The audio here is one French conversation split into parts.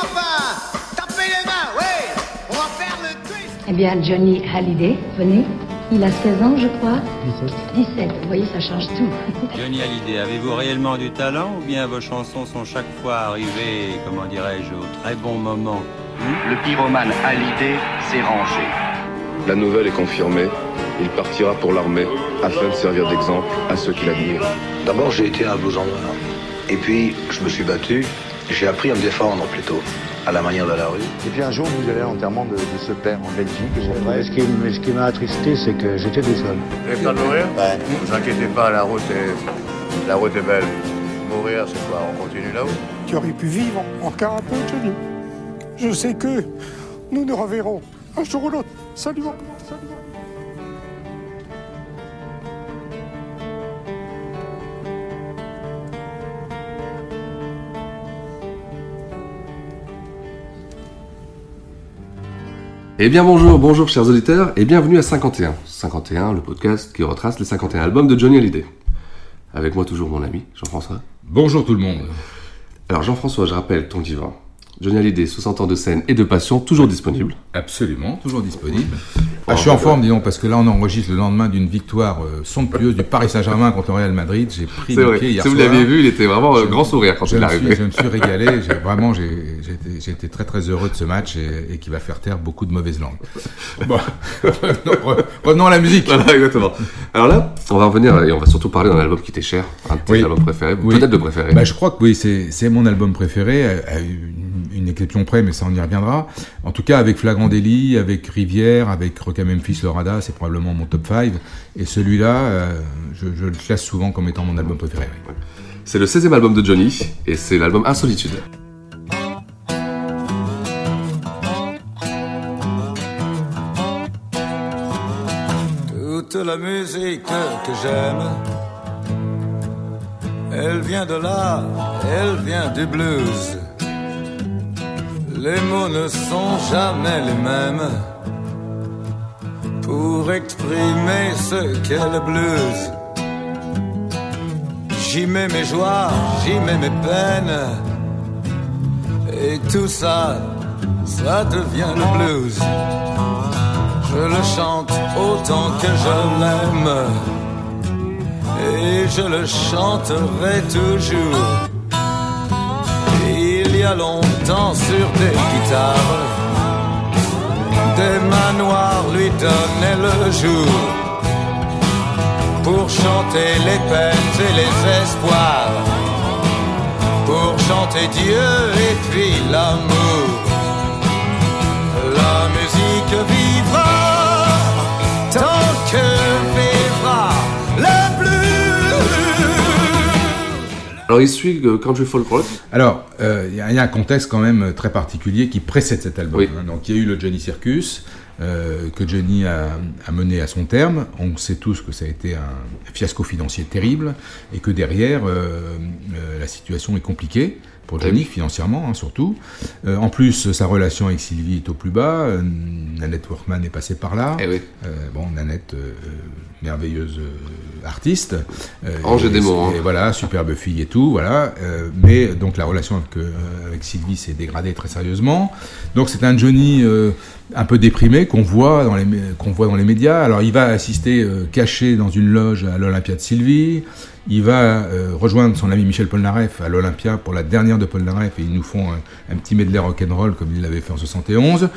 Copains Tapez les mains, oui On va faire le twist Eh bien, Johnny Hallyday, venez. Il a 16 ans, je crois. 17. 17, vous voyez, ça change tout. Johnny Hallyday, avez-vous réellement du talent ou bien vos chansons sont chaque fois arrivées, comment dirais-je, au très bon moment? Le pyromane Hallyday s'est rangé. La nouvelle est confirmée. Il partira pour l'armée afin de servir d'exemple à ceux qui l'admirent. D'abord, j'ai été un blouson noir. Et puis, je me suis battu. J'ai appris à me défendre plutôt, à la manière de la rue. Et puis un jour, vous allez à l'enterrement de, de ce père en Belgique. Ouais, ce qui, ce qui m'a attristé, c'est que j'étais tout seul. Vous avez peur de mourir Ouais. Ne vous inquiétez pas, la route est, la route est belle. Mourir, c'est quoi On continue là-haut Tu aurais pu vivre encore un peu, Johnny. Je sais que nous nous reverrons un jour ou l'autre. Salut, mon pote, salut. Eh bien bonjour, bonjour chers auditeurs et bienvenue à 51. 51, le podcast qui retrace les 51 albums de Johnny Hallyday. Avec moi toujours mon ami Jean-François. Bonjour tout le monde. Alors Jean-François, je rappelle ton divan. Johnny Hallyday, 60 ans de scène et de passion, toujours disponible. Absolument, toujours disponible. Ah, je suis en forme, disons, parce que là on enregistre le lendemain d'une victoire euh, somptueuse du Paris Saint-Germain contre le Real Madrid. J'ai pris le pied hier si vous soir. l'aviez vu, il était vraiment euh, grand sourire quand je il me suis- arrivé. Je me suis régalé, j'ai- vraiment j'ai j'ai été, j'ai été très très heureux de ce match et, et qui va faire taire beaucoup de mauvaises langues. Bon, revenons, re- revenons à la musique. Voilà, exactement. Alors là, on va revenir et on va surtout parler d'un album qui t'est cher, un de tes Oui. albums préférés, Oui. peut-être de préféré. Bah, je crois que oui, c'est c'est mon album préféré, à, à une, une exception près, mais ça on y reviendra. En tout cas, avec Flagrant Délit, avec Rivière, avec Roca Memphis Lorada, c'est probablement mon top 5. Et celui-là, euh, je, je le classe souvent comme étant mon album préféré. C'est le 16e album de Johnny et c'est l'album Insolitude. Toute la musique que j'aime, elle vient de là, elle vient du blues. Les mots ne sont jamais les mêmes pour exprimer ce qu'est le blues. J'y mets mes joies, j'y mets mes peines, et tout ça, ça devient le blues. Je le chante autant que je l'aime Et je le chanterai toujours Il y a longtemps sur des guitares. Des manoirs lui donnaient le jour Pour chanter les peines et les espoirs Pour chanter Dieu et puis l'amour. La musique vivra Alors il suit euh, Country Folk Rock. Alors, euh, il y, a- il y a un contexte quand même très particulier qui précède cet album. Oui. hein. Donc, il y a eu le Johnny Circus, euh, que Johnny a, a mené à son terme. On sait tous que ça a été un fiasco financier terrible et que derrière, euh, euh, la situation est compliquée. Pour Johnny, financièrement, hein, surtout. Euh, en plus, sa relation avec Sylvie est au plus bas. Euh, Nanette Workman est passée par là. Eh oui. Euh, bon, Nanette, euh, merveilleuse artiste. Ange et démon, hein. et voilà, superbe fille et tout, voilà. Mais donc la relation avec, avec Sylvie s'est dégradée très sérieusement. Donc c'est un Johnny un peu déprimé qu'on voit dans les qu'on voit dans les médias. Alors il va assister caché dans une loge à l'Olympia de Sylvie. Il va euh, rejoindre son ami Michel Polnareff à l'Olympia pour la dernière de Polnareff et ils nous font un, un petit medley rock'n'roll comme il l'avait fait en 71.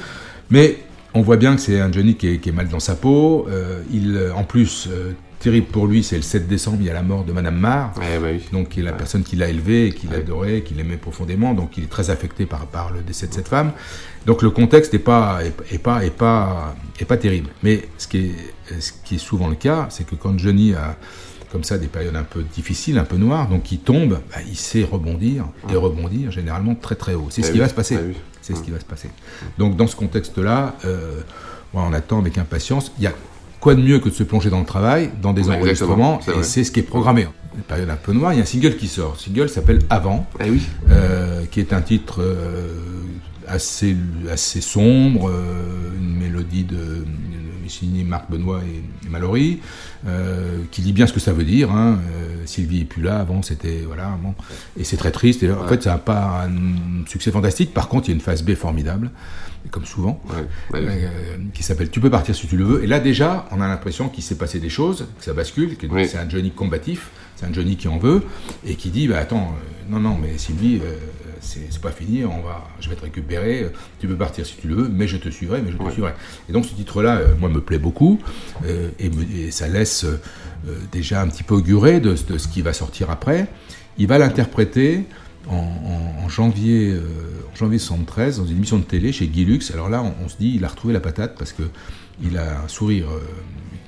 Mais on voit bien que c'est un Johnny qui est, qui est mal dans sa peau. Euh, il, euh, en plus, euh, terrible pour lui, c'est le 7 décembre, il y a la mort de Madame Marr, Eh bah oui. donc qui est la personne qui l'a élevé, qui l'adorait, qui l'aimait profondément, donc il est très affecté par, par le décès de cette femme. Donc le contexte n'est pas, est, est pas, est pas, est pas terrible. Mais ce qui est, ce qui est souvent le cas, c'est que quand Johnny a comme ça des périodes un peu difficiles, un peu noires, donc il tombe, bah, il sait rebondir, et rebondir généralement très très haut. C'est Eh ce qui va se passer. oui. C'est ce qui va se passer. Donc dans ce contexte-là, euh, on attend avec impatience. Il y a quoi de mieux que de se plonger dans le travail, dans des Ouais, enregistrements, et c'est ce qui est programmé. Une période un peu noire, il y a un single qui sort. Le single s'appelle Avant, Eh oui. euh, qui est un titre euh, assez, assez sombre, euh, une mélodie de, signé Marc Benoît et Mallory, euh, qui dit bien ce que ça veut dire. hein. Euh, Sylvie est plus là. Avant, c'était voilà, bon. et c'est très triste. Et en fait, ça n'a pas un succès fantastique. Par contre, il y a une phase B formidable, comme souvent, euh, qui s'appelle Tu peux partir si tu le veux. Et là, déjà, on a l'impression qu'il s'est passé des choses, que ça bascule, que c'est un Johnny combatif, c'est un Johnny qui en veut et qui dit bah attends, non non, mais Sylvie. C'est pas fini, on va, je vais te récupérer, tu peux partir si tu le veux, mais je te suivrai, mais je te suivrai. Et donc ce titre-là, euh, moi, me plaît beaucoup, euh, et, me- et ça laisse euh, déjà un petit peu augurer de, de ce qui va sortir après. Il va l'interpréter en, en- en janvier, euh, en janvier 73 dans une émission de télé chez Guy Lux. Alors là, on, on se dit, il a retrouvé la patate parce que il a un sourire euh,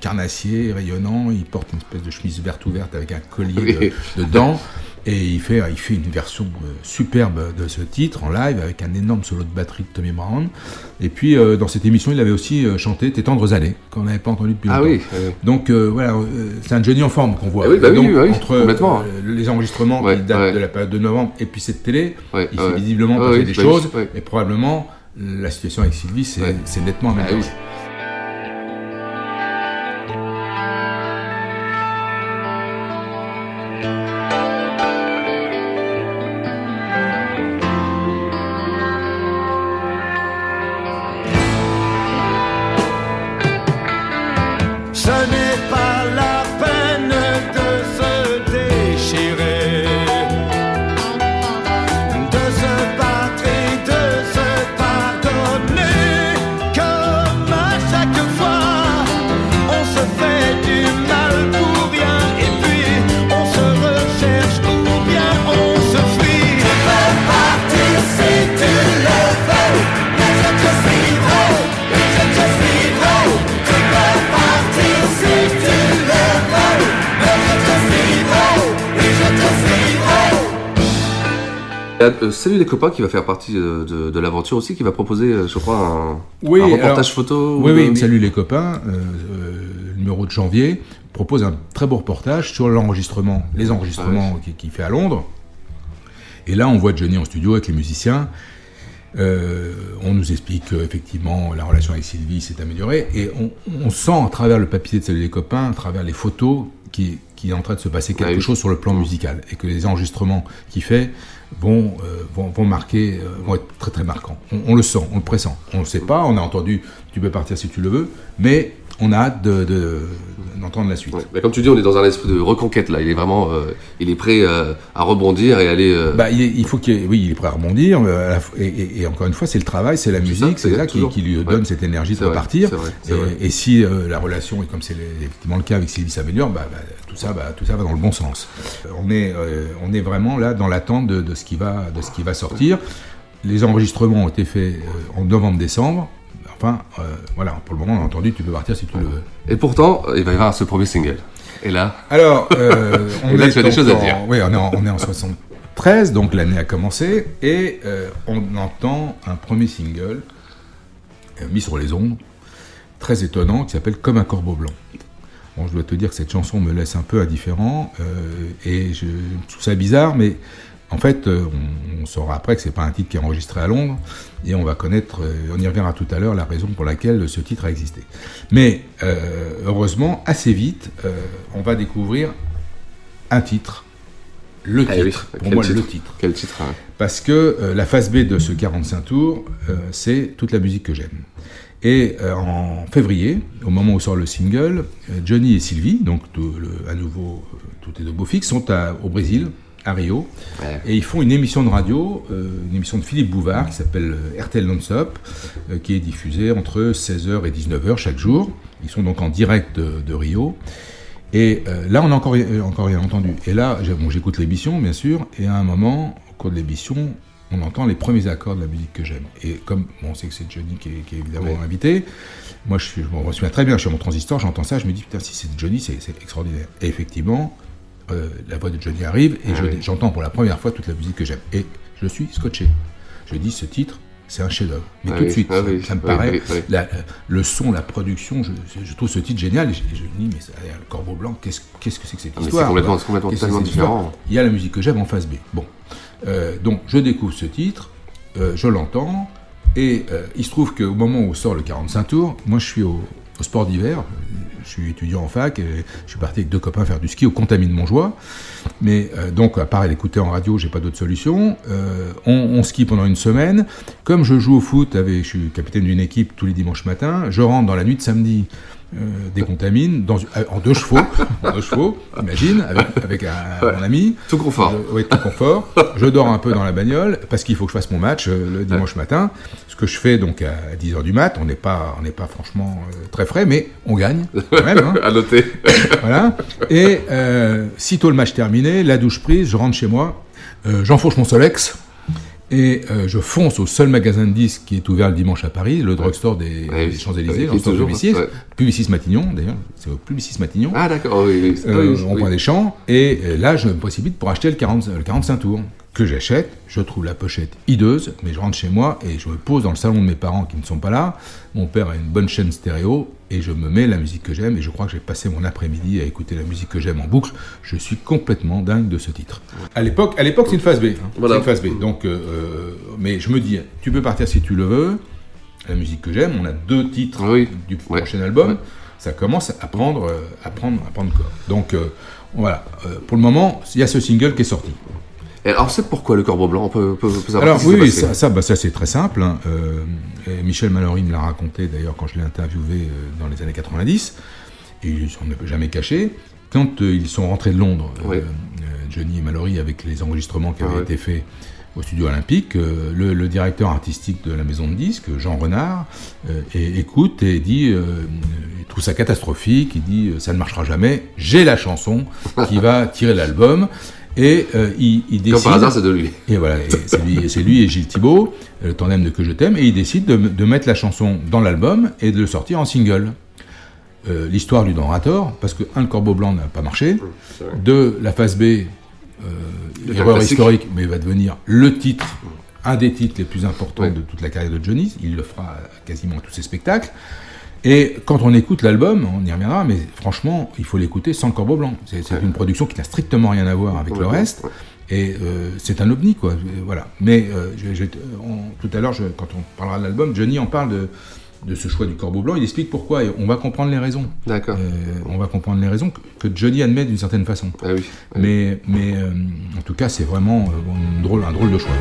carnassier, rayonnant, il porte une espèce de chemise verte ouverte avec un collier de, de dents. Et il fait, il fait une version euh, superbe de ce titre en live avec un énorme solo de batterie de Tommy Brown. Et puis euh, dans cette émission, il avait aussi euh, chanté Tes tendres années, qu'on n'avait pas entendu depuis Ah longtemps. oui. Donc voilà, c'est un Johnny en forme qu'on voit. Ah oui, bah Donc, oui, oui, entre les enregistrements Ouais, qui datent ouais. de la période de novembre et puis cette télé, Ouais, il s'est visiblement Ouais, passé des bah choses. Et probablement, la situation avec Sylvie, c'est nettement Ah améliorée. Salut les copains qui va faire partie euh, de, de l'aventure aussi, qui va proposer, euh, je crois, un, Oui, un reportage alors- photo. Oui, ou oui, salut les copains. euh, numéro de janvier propose un très beau reportage sur l'enregistrement, les enregistrements qu'il qui fait à Londres. Et là, on voit Johnny en studio avec les musiciens. Euh, on nous explique qu'effectivement la relation avec Sylvie s'est améliorée et on, on sent à travers le papier de Salut les copains, à travers les photos, qu'il est en train de se passer quelque oui. chose sur le plan musical et que les enregistrements qu'il fait vont, euh, vont, vont marquer, euh, vont être très très marquants. On, on le sent, on le pressent. On ne le sait pas, on a entendu Tu peux partir si tu le veux, mais on a hâte de- de- d'entendre la suite. Comme tu dis, on est dans un esprit de reconquête là. Il est vraiment, euh, il est prêt euh, à rebondir et aller. euh, Bah, il, est- il faut qu'il ait- oui, il est prêt à rebondir. et, et- et encore une fois, c'est le travail, c'est la C'est musique, ça, c'est ça qui, lui Ouais. donne cette énergie de vrai, repartir. vrai, et, si la relation, et comme c'est effectivement le cas avec Sylvie s'améliore, bah, bah, tout ça, tout ça va dans le bon sens. On est, on est vraiment là dans l'attente de, de ce qui va, de ce qui va sortir. Les enregistrements ont été faits en novembre-décembre. Enfin, euh, voilà, pour le moment, on a entendu, tu peux partir si tu le veux. Et pourtant, il va y avoir ce premier single. Et là. Alors, euh, on, Et là, est tu as des choses à en- dire. Oui, on est en, on est en 73, donc l'année a commencé, et euh, on entend un premier single mis sur les ondes, très étonnant, qui s'appelle Comme un corbeau blanc. Bon, je dois te dire que cette chanson me laisse un peu indifférent, et je trouve ça bizarre, mais en fait, euh, on, on saura après que c'est pas un titre qui est enregistré à Londres, et on va connaître, euh, on y reviendra tout à l'heure, la raison pour laquelle ce titre a existé. Mais euh, heureusement, assez vite, euh, on va découvrir un titre, le Ah oui, titre, pour quel moi titre le titre. Quel titre hein Parce que euh, la phase B de ce 45 tours, c'est toute la musique que j'aime. Et en février, au moment où sort le single, Johnny et Sylvie, donc tout le- à nouveau tout est de beau fixe, sont à- au Brésil, à Rio, et ils font une émission de radio, euh, une émission de Philippe Bouvard qui s'appelle euh, RTL Non-Stop, euh, qui est diffusée entre 16h et 19h chaque jour. Ils sont donc en direct de, de Rio. Et euh, là, on n'a encore, rien- encore rien entendu. Et là, bon, j'écoute l'émission, bien sûr, et à un moment, au cours de l'émission, on entend les premiers accords de la musique que j'aime. Et comme bon, on sait que c'est Johnny qui est, qui est évidemment invité, moi, je, suis, je me souviens très bien, je suis à mon transistor, j'entends ça, je me dis, putain, si c'est Johnny, c'est c'est extraordinaire. Et effectivement, euh, la voix de Johnny arrive, et Ah oui. j'entends pour la première fois toute la musique que j'aime. Et je suis scotché. Je dis, ce titre, c'est un chef-d'œuvre. Mais Ah tout de suite, ah ça, oui, ça me paraît, la- le son, la production, je, je trouve ce titre génial. Et je, et je me dis, mais ça, le Corbeau Blanc, qu'est-ce que c'est que cette Ah, c'est histoire complètement- c'est complètement histoire différent. Il y a la musique que j'aime en face B. Bon. Euh, donc, je découvre ce titre, euh, je l'entends, et il se trouve qu'au moment où sort le 45 tours, moi je suis au, au sport d'hiver, je suis étudiant en fac, et je suis parti avec deux copains faire du ski au Contamine Montjoie. Mais euh, donc, à part l'écouter en radio, j'ai pas d'autre solution. Euh, on, on skie pendant une semaine. Comme je joue au foot, avec, je suis capitaine d'une équipe tous les dimanches matins, je rentre dans la nuit de samedi euh, décontamine dans, euh, en deux chevaux, en deux chevaux, imagine, avec, avec un, mon ami. Tout confort. Oui, tout confort. Je dors un peu dans la bagnole parce qu'il faut que je fasse mon match euh, le dimanche matin. Ce que je fais donc à 10h du mat. On n'est pas, on n'est pas franchement très frais, mais on gagne quand même. hein. à noter. voilà. Et euh, sitôt le match terminé, la douche prise, je rentre chez moi, euh, j'enfourche mon Solex et euh, je fonce au seul magasin de disques qui est ouvert le dimanche à Paris, le drugstore des, Ouais, des oui. Champs-Élysées, dans le Publicis, ouais. Publicis Matignon d'ailleurs, c'est au Publicis Matignon. Ah d'accord, oui, oui. Euh, oui, oui. point des champs, et euh, là je me précipite pour acheter le, 40, le 45 tours que j'achète. Je trouve la pochette hideuse, mais je rentre chez moi et je me pose dans le salon de mes parents qui ne sont pas là. Mon père a une bonne chaîne stéréo et je me mets la musique que j'aime et je crois que j'ai passé mon après-midi à écouter la musique que j'aime en boucle. Je suis complètement dingue de ce titre. À l'époque, à l'époque c'est une phase B. hein. Voilà. C'est une phase B. Donc, euh, euh, mais je me dis, tu peux partir si tu le veux. La musique que j'aime, on a deux titres du prochain album. Ça commence à prendre, euh, à prendre, à prendre corps. Donc euh, voilà. Euh, pour le moment, il y a ce single qui est sorti. Et alors, c'est pourquoi le corbeau blanc On peut, peut, peut savoir Alors oui, ça, ça, bah, ça, c'est très simple. hein. Euh, Michel Mallory me l'a raconté d'ailleurs quand je l'ai interviewé euh, dans les années 90. Et il s'en est jamais caché. Quand euh, ils sont rentrés de Londres, Oui. Johnny et Mallory, avec les enregistrements qui avaient Ah ouais. été faits au studio olympique, euh, le, le directeur artistique de la maison de disques, Jean Renard, euh, et- écoute et dit, euh, il trouve ça catastrophique, il dit ça ne marchera jamais, j'ai la chanson qui va tirer l'album. Et euh, il, il décide. par hasard, c'est de lui. Et voilà, c'est lui, et Gilles Thibault, le tandem de Que je t'aime, et ils décident de, de mettre la chanson dans l'album et de le sortir en single. Euh, L'histoire du Donator, parce que un, le Corbeau Blanc n'a pas marché, deux, la phase B, euh, erreur historique, mais va devenir le titre, un des titres les plus importants de toute la carrière de Johnny, il le fera quasiment à tous ses spectacles. Et quand on écoute l'album, on y reviendra, mais franchement, il faut l'écouter sans le Corbeau Blanc. C'est une production qui n'a strictement rien à voir avec le reste. Et euh, c'est un ovni, quoi. Voilà. Mais euh, je- je- on- tout à l'heure, quand on parlera de l'album, Johnny en parle de, de ce choix du corbeau blanc. Il explique pourquoi. Et on va comprendre les raisons. D'accord. Euh, on va comprendre les raisons que, que Johnny admet d'une certaine façon. Ah oui. Mais, mais en tout cas, c'est vraiment drôle, un drôle de choix.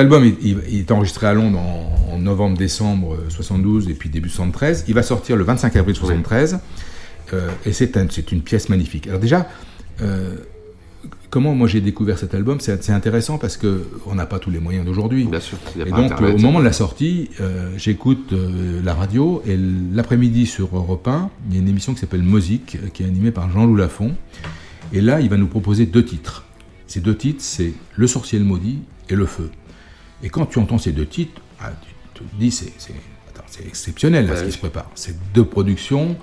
L'album, il- est enregistré à Londres en, en novembre-décembre 72 et puis début 73. Il va sortir le 25 avril 73. Euh, et c'est un- c'est une pièce magnifique. Alors déjà, euh, comment moi j'ai découvert cet album C'est intéressant parce que on n'a pas tous les moyens d'aujourd'hui. Bien sûr. il y a Et pas donc Internet. au moment de la sortie, euh, j'écoute euh, la radio et l'après-midi sur Europe 1, il y a une émission qui s'appelle Musique euh, qui est animée par Jean-Loup Lafont. Et là, il va nous proposer deux titres. Ces deux titres, c'est Le sorcier le maudit et Le feu. Et quand tu entends ces deux titres, ah, tu te dis c'est exceptionnel là, Ouais, ce qui se prépare. C'est deux productions.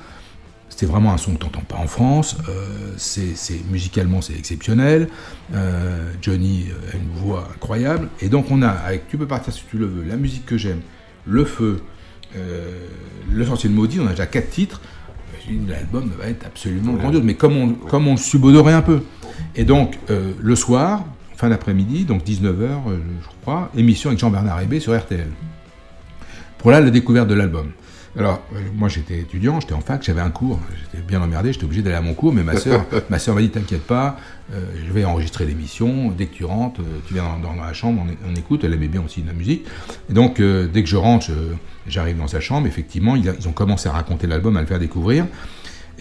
C'est vraiment un son que tu n'entends pas en France. Euh, c'est musicalement, c'est exceptionnel. Euh, Johnny euh, a une voix incroyable. Et donc, on a, avec Tu peux partir si tu le veux, la musique que j'aime, Le Feu, euh, Le Sorcier de Maudit, on a déjà quatre titres. L'album va être absolument Ouais. grandiose, mais comme on, comme on le subodorait un peu. Et donc, le soir, fin d'après-midi, donc 19h, je crois, émission avec Jean-Bernard Hébé sur RTL. Pour là, la découverte de l'album. Alors, euh, moi j'étais étudiant, j'étais en fac, j'avais un cours, j'étais bien emmerdé, j'étais obligé d'aller à mon cours, mais ma sœur, ma sœur m'a dit T'inquiète pas, euh, je vais enregistrer l'émission, dès que tu rentres, euh, tu viens dans, dans la chambre, on, écoute, elle aimait bien aussi la musique. Et donc, euh, dès que je rentre, j'arrive dans sa chambre, effectivement, ils, ils ont commencé à raconter l'album, à le faire découvrir.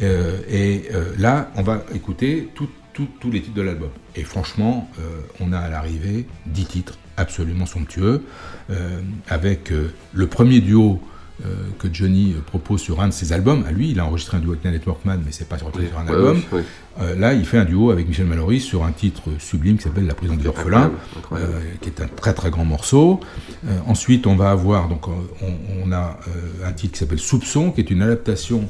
Euh, et euh, là, on va écouter tout- tous les titres de l'album. Et franchement, euh, on a à l'arrivée 10 titres absolument somptueux, euh, avec euh, le premier duo que Johnny propose sur un de ses albums. À lui, il a enregistré un duo avec Nanette Workman, mais c'est pas sur un Ouais, album. oui, oui. Là, il fait un duo avec Michel Mallory sur un titre sublime qui s'appelle La prison des orphelins, qui est un très très grand morceau. Ensuite, on va avoir donc on, on a un titre qui s'appelle Soupçon, qui est une adaptation.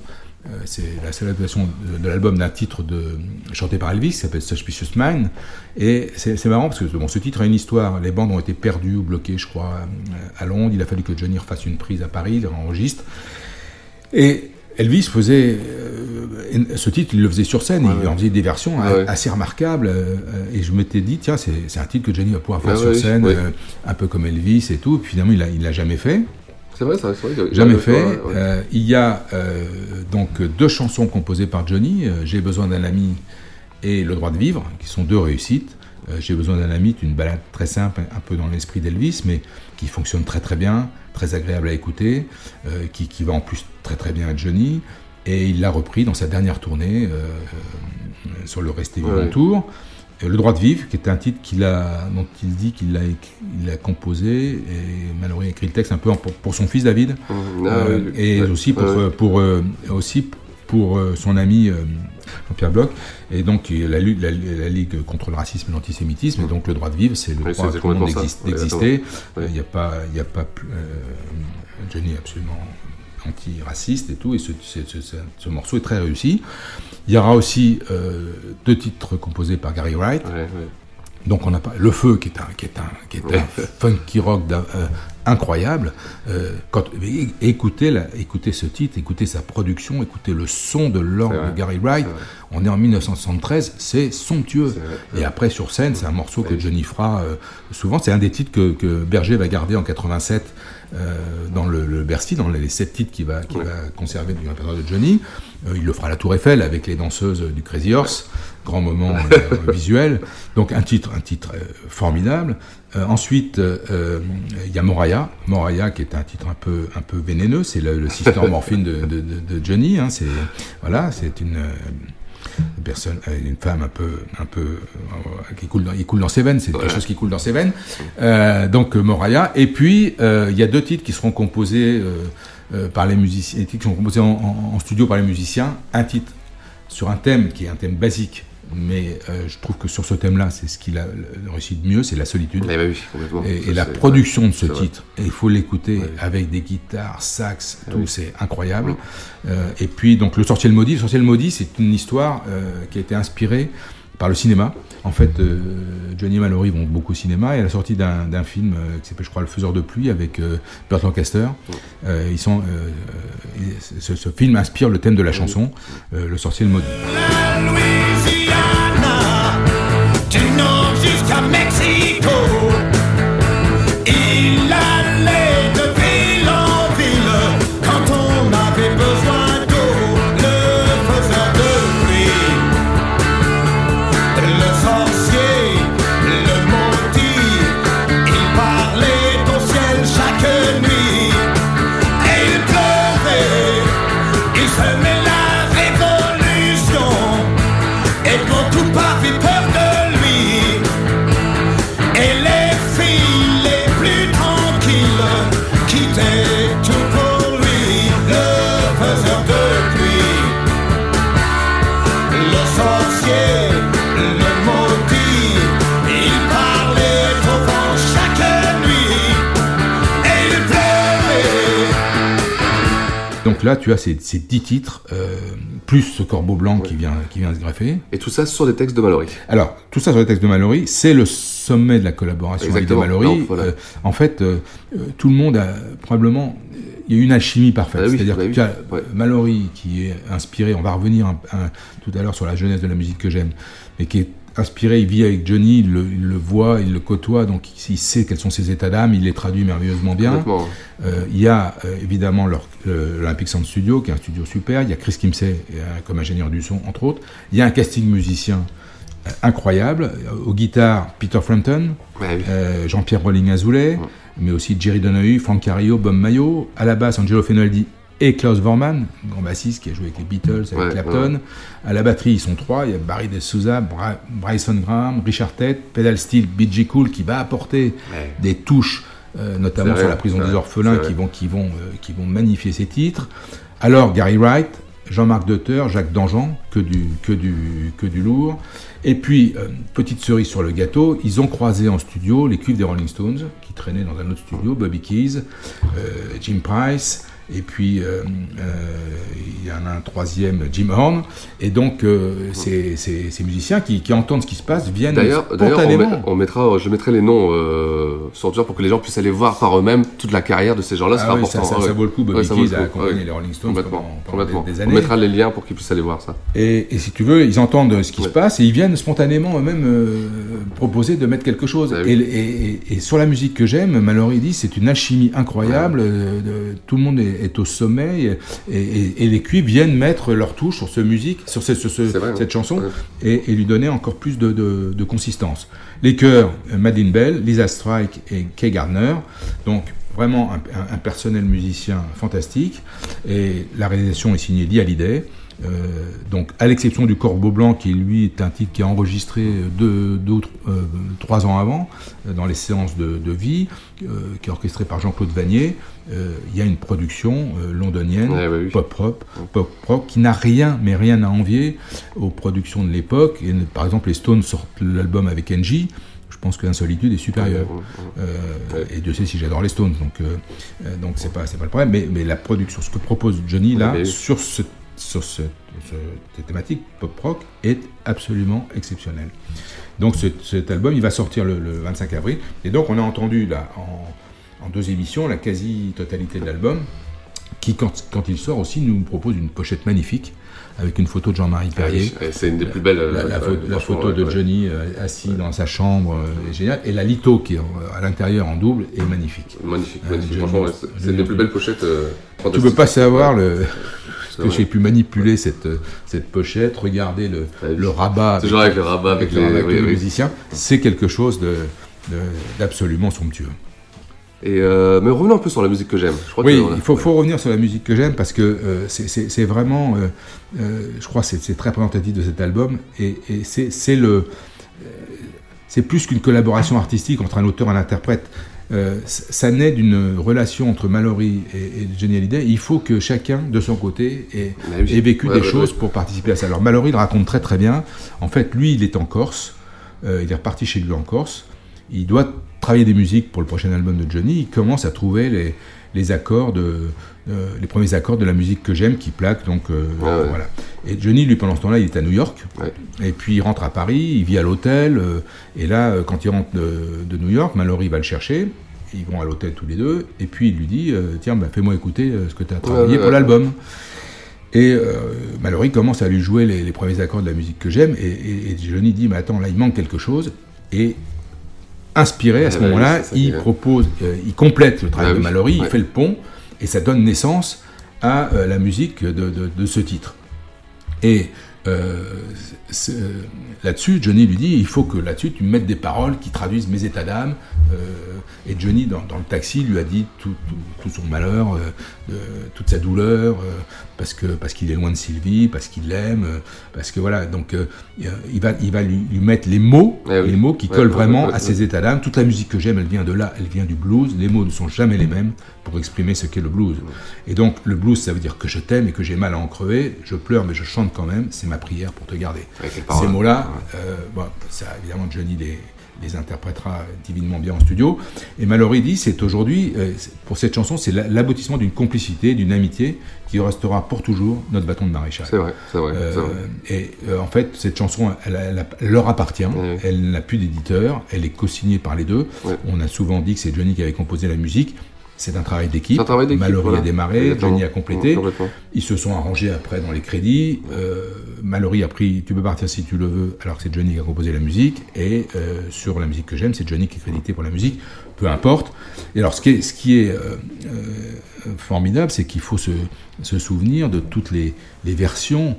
Euh, c'est la seule adaptation de, de l'album d'un titre de, chanté par Elvis qui s'appelle Suspicious Mind. Et c'est marrant parce que bon, ce titre a une histoire. Les bandes ont été perdues ou bloquées, je crois, euh, à Londres. Il a fallu que Johnny refasse une prise à Paris, il enregistre. Et Elvis faisait euh, ce titre, il le faisait sur scène, il en faisait des versions Ouais, assez remarquables. euh, et je m'étais dit, tiens, c'est un titre que Johnny va pouvoir faire sur scène, euh, un peu comme Elvis et tout. Et puis finalement, il l'a il l'a jamais fait. C'est vrai, c'est vrai. que- Jamais fait. ouais. Euh, il y a euh, donc deux chansons composées par Johnny, euh, J'ai besoin d'un ami et Le droit de vivre, qui sont deux réussites. Euh, J'ai besoin d'un ami, c'est une balade très simple, un peu dans l'esprit d'Elvis, mais qui fonctionne très très bien, très agréable à écouter, qui, qui va en plus très très bien à Johnny. Et il l'a repris dans sa dernière tournée sur le Resté Vivant Ouais. Tour. Euh, Le droit de vivre, qui est un titre qu'il a, dont il dit qu'il l'a composé, et Mallory a écrit le texte un peu pour, pour son fils David, Ah, Euh, oui, et aussi pour, ouais. euh, pour, aussi pour son ami Jean-Pierre Bloch, et donc la, la, la Ligue contre le racisme et l'antisémitisme, et donc le droit de vivre, c'est le Oui, droit à tout le monde d'exister. Il n'y a pas, il y a pas plus- euh, Johnny est absolument anti-raciste et tout, et ce, ce- ce- ce- ce morceau est très réussi. Il y aura aussi euh, deux titres composés par Gary Wright. Donc on a pas le feu qui est un qui est un qui est un funky rock euh, incroyable. Euh, quand écoutez la, écoutez ce titre, écoutez sa production, écoutez le son de l'orgue de Gary Wright. On est en 1973, c'est somptueux. Et après sur scène, c'est un morceau que Johnny fera euh, souvent. C'est un des titres que, que Berger va garder en 87 euh, dans le, le Bercy, dans les sept titres qu'il va qu'il va conserver du répertoire de Johnny. Il le fera à la Tour Eiffel avec les danseuses du Crazy Horse grand moment euh, visuel. Donc un titre, un titre euh, formidable. Euh, ensuite, il y a Moraya, Moraya qui est un titre un peu, un peu vénéneux. C'est le, le sister morphine de, de, de- de Johnny. Hein. C'est voilà, c'est une personne, une femme un peu, un peu euh, qui coule dans, il coule dans ses veines. C'est quelque chose qui coule dans ses veines. Euh, donc Moraya. Et puis euh, il y a deux titres qui seront composés par les musiciens, qui sont composés en, en- en studio par les musiciens. Un titre sur un thème qui est un thème basique, mais euh, je trouve que sur ce thème-là, c'est ce qu'il a réussi de mieux, c'est la solitude. Eh ben oui. Et, la production de ce titre, et il faut l'écouter avec des guitares, sax, Ah tout, oui. c'est incroyable. Euh, et puis donc le sorcier le maudit, le sorcier le maudit, c'est une histoire euh, qui a été inspirée par le cinéma. En fait, euh, Johnny et Mallory vont beaucoup au cinéma et à la sortie d'un d'un film euh, qui s'appelle, je crois, Le Faiseur de pluie avec euh, Burt Lancaster, euh, ils sont, euh, euh, ce, ce film inspire le thème de la chanson, euh, Le sorcier le maudit. Là, tu as ces, ces 10 titres, euh, plus ce corbeau blanc qui, vient, qui vient se greffer. Et tout ça sur des textes de Mallory. Alors, tout ça sur les textes de Mallory, c'est le sommet de la collaboration Exactement. avec de Mallory. Voilà. Euh, en fait, euh, tout le monde a probablement... Il y a une alchimie parfaite. Ah oui, C'est-à-dire bah que tu as Mallory qui est inspiré, on va revenir un- un- tout à l'heure sur la jeunesse de la musique que j'aime, mais qui est inspiré, il vit avec Johnny, il le, il le voit, il le côtoie, donc il, sait quels sont ses états d'âme, il les traduit merveilleusement bien. Euh, il y a euh, évidemment le- l'Olympic Sound Studio, qui est un studio super. Il y a Chris Kimsey euh, comme ingénieur du son, entre autres. Il y a un casting musicien euh, incroyable. Euh, Aux guitares, Peter Frampton, euh, Jean-Pierre Rolling Azoulay, mais aussi Jerry Donahue, Frank Carillo, Bob Mayo. À la basse, Angelo Fenoldi et Klaus Vormann, grand bassiste qui a joué avec les Beatles, avec Ouais, Clapton. ouais. À la batterie, ils sont trois. Il y a Barry De Souza, Bra- Bryson Graham, Richard Tate, pedal steel, BG Cool qui va apporter Ouais. des touches, euh, notamment sur vrai, la prison des vrai, orphelins, qui vont, qui, vont, euh, qui vont magnifier ces titres. Alors Gary Wright, Jean-Marc Deuter, Jacques Dangean, que du, que du, que du lourd. Et puis, euh, petite cerise sur le gâteau, ils ont croisé en studio les cuivres des Rolling Stones, qui traînaient dans un autre studio, Bobby Keys, Jim Price, et puis euh, euh, il y en a un troisième, Jim Horn. Et donc, euh, ces, ces- ces musiciens qui, qui entendent ce qui se passe viennent D'ailleurs, d'ailleurs, on, spontanément. met- on mettra, je mettrai les noms sur Twitter pour que les gens puissent aller voir par eux-mêmes toute la carrière de ces gens-là. Ah c'est oui, important. ça- ça- Ah ça vaut le coup. Bobby Ouais, ça Keys a accompagné Ouais. les Rolling Stones pendant- pendant des- des On années. mettra les liens pour qu'ils puissent aller voir ça. Et, et si tu veux, ils entendent ce qui se passe et ils viennent spontanément eux-mêmes proposer de mettre quelque chose. Bah et, et- et- et sur la musique que j'aime, Mallory dit c'est une alchimie incroyable. de- tout le monde est, est au sommet et, et- et les cuivres viennent mettre leur touche sur ce musique, sur ce- sur ce- vrai, cette chanson et, et lui donner encore plus de, de- de consistance. Les chœurs, euh, Madeleine Bell, Lisa Strike et Kay Gardner. Donc vraiment un, un- un personnel musicien fantastique. Et la réalisation est signée Lee Hallyday. Euh, donc, à l'exception du Corbeau Blanc, qui lui est un titre qui est enregistré deux, deux ou tr- euh, trois ans avant, euh, dans les séances de, de vie, euh, qui est orchestré par Jean-Claude Vanier, euh, il y a une production euh, londonienne, Ouais, ouais, oui. pop rock, pop rock, qui n'a rien, mais rien à envier aux productions de l'époque. Et, par exemple, les Stones sortent l'album avec Angie. Je pense que l'insolitude est supérieure. Euh, Et Dieu sait si j'adore les Stones, donc euh, euh, donc c'est pas c'est pas le problème. Mais, mais la production, ce que propose Johnny là oui. sur ce sur ce, ce- cette thématique pop rock est absolument exceptionnel. Donc ce- cet album, il va sortir le, le 25 avril. Et donc on a entendu là en, en deux émissions la quasi-totalité de l'album, qui quand, quand il sort aussi nous propose une pochette magnifique avec une photo de Jean-Marie Perrier. Ah oui, c'est une des plus belles, La, euh, la ouais, photo, la franchement, photo de ouais. Johnny euh, assis dans sa chambre euh, est géniale. Et la litho qui est euh, à l'intérieur en double est magnifique. Magnifique, Euh, magnifique. Johnny- Franchement, ouais, c'est- une des plus belles pochettes. euh, tu peux pas savoir le que j'ai pu manipuler cette, cette pochette, regarder le, le rabat, Toujours avec le rabat, avec le les- rabat oui, tous les oui. musiciens, c'est quelque chose de- de- d'absolument somptueux. Et euh, mais revenons un peu sur la musique que j'aime. Oui, il faut, faut revenir sur la musique que j'aime parce que euh, c'est- vraiment, euh, je crois, c'est très représentatif de cet album et, et c'est le, c'est plus qu'une collaboration artistique entre un auteur et un interprète. Euh, ça naît d'une relation entre Mallory et, et Johnny Hallyday. Il faut que chacun, de son côté, ait, vécu Ouais, des ouais, choses ouais. pour participer à ça. Alors Mallory le raconte très très bien. En fait, lui, il est en Corse. Euh, il est reparti chez lui en Corse. Il doit travailler des musiques pour le prochain album de Johnny. Il commence à trouver les, les accords de, euh, les premiers accords de la musique que j'aime qui plaque. Donc euh, voilà. Et Johnny, lui, pendant ce temps-là, il est à New York. Et puis il rentre à Paris, il vit à l'hôtel. euh, et là, quand il rentre de, de New York, Mallory va le chercher. Ils vont à l'hôtel tous les deux. Et puis il lui dit Tiens, bah, fais-moi écouter ce que tu as travaillé ouais, pour l'album. Et Mallory commence à lui jouer les, les premiers accords de la musique que j'aime. Et, et- et Johnny dit Mais attends, là, il manque quelque chose. Et inspiré à ce moment-là, il propose, euh, il complète le travail Ah de Mallory, il fait le pont, et ça donne naissance à euh, la musique de, ce titre. Euh, là-dessus, Johnny lui dit, il faut que là-dessus, tu mettes des paroles qui traduisent mes états d'âme. Euh, et Johnny, dans, dans le taxi, lui a dit tout, tout- tout son malheur, euh, de- toute sa douleur, euh, parce que parce qu'il est loin de Sylvie, parce qu'il l'aime, euh, parce que voilà. Donc, euh, il va, il va lui, lui mettre les mots, Eh oui. les mots qui Ouais, collent ouais, vraiment ouais, à ses états d'âme. Toute la musique que j'aime, elle vient de là, elle vient du blues. Les mots ne sont jamais les mêmes pour exprimer ce qu'est le blues. Et donc, le blues, ça veut dire que je t'aime et que j'ai mal à en crever. Je pleure, mais je chante quand même. C'est ma prière pour te garder. Ces mots-là, euh, bon, ça, évidemment, Johnny les, les interprétera divinement bien en studio. Et Mallory dit, c'est aujourd'hui, euh, pour cette chanson, c'est la- l'aboutissement d'une complicité, d'une amitié qui restera pour toujours notre bâton de maréchal. C'est vrai, c'est vrai, vrai. Et euh, en fait, cette chanson, elle, elle- elle leur appartient. Elle n'a plus d'éditeur. Elle est co-signée par les deux. On a souvent dit que c'est Johnny qui avait composé la musique. C'est un travail d'équipe. Mallory voilà. a démarré. Johnny a complété. Ils se sont arrangés après dans les crédits. Euh, Mallory a pris Tu peux partir si tu le veux, alors que c'est Johnny qui a composé la musique. Et euh, sur la musique que j'aime, c'est Johnny qui est crédité pour la musique. Peu importe. Et alors, ce qui est, ce qui est euh, formidable, c'est qu'il faut se, se souvenir de toutes les, les versions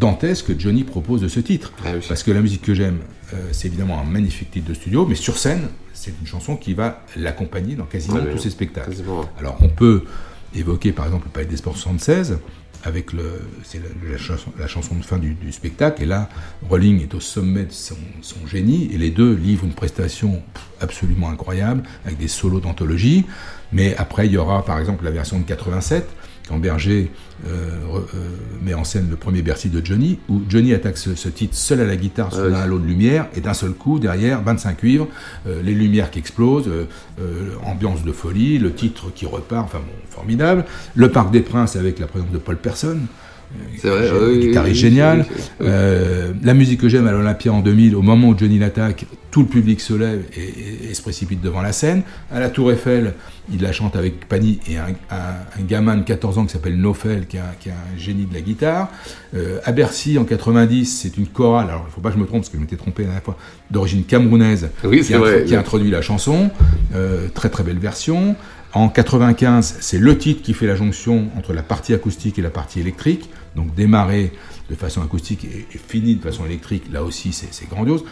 dantesques que Johnny propose de ce titre. Parce que la musique que j'aime, c'est évidemment un magnifique titre de studio, mais sur scène, c'est une chanson qui va l'accompagner dans quasiment Ouais, tous ses spectacles. quasiment. Alors on peut évoquer par exemple le Palais des Sports 76, avec le, c'est la, la chanson, la chanson de fin du, du spectacle, et là, Rolling est au sommet de son, son génie, et les deux livrent une prestation absolument incroyable, avec des solos d'anthologie, mais après il y aura par exemple la version de 87, quand Berger euh, re- euh, met en scène le premier Bercy de Johnny, où Johnny attaque ce, ce titre seul à la guitare sous Ouais. un halo de lumière, et d'un seul coup, derrière, 25 cuivres, euh, les lumières qui explosent, ambiance de folie, le titre qui repart, enfin bon, formidable. Le Parc des Princes avec la présence de Paul Person. C'est vrai, oui, guitariste oui, génial. oui. Euh, la musique que j'aime à l'Olympia en 2000, au moment où Johnny l'attaque, tout le public se lève et, et- et se précipite devant la scène. À la Tour Eiffel, il la chante avec Pani et un, un- un gamin de 14 ans qui s'appelle Nofel, qui est, un, qui est un génie de la guitare. Euh, à Bercy, en 90, c'est une chorale, alors il ne faut pas que je me trompe parce que je m'étais trompé la dernière fois, d'origine camerounaise, vrai. qui a introduit la chanson. Euh, très très belle version. En 95, c'est le titre qui fait la jonction entre la partie acoustique et la partie électrique. Donc démarrer de façon acoustique et, et finir de façon électrique, là aussi c'est grandiose.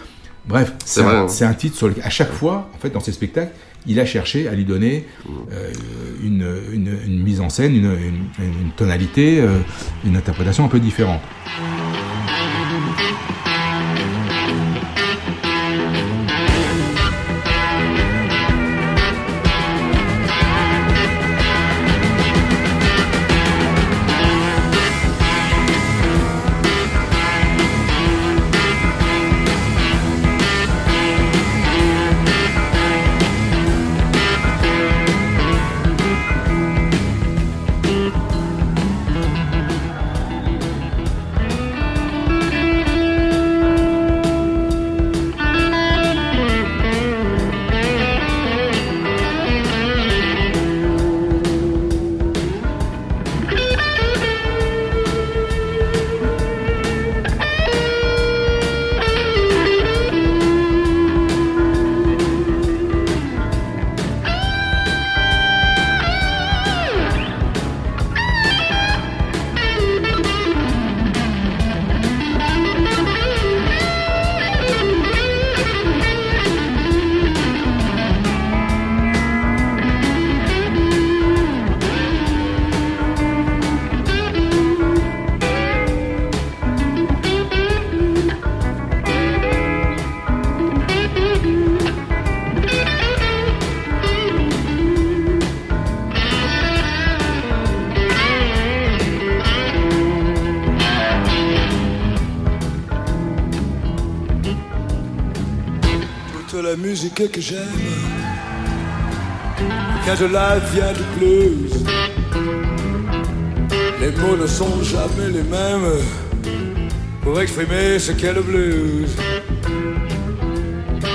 Bref, C'est un, hein. c'est un titre sur lequel, à chaque fois, en fait, dans ces spectacles, il a cherché à lui donner euh, une, une- une mise en scène, une tonalité, euh, une interprétation un peu différente. Que j'aime, quand je la vient du blues, les mots ne sont jamais les mêmes pour exprimer ce qu'est le blues.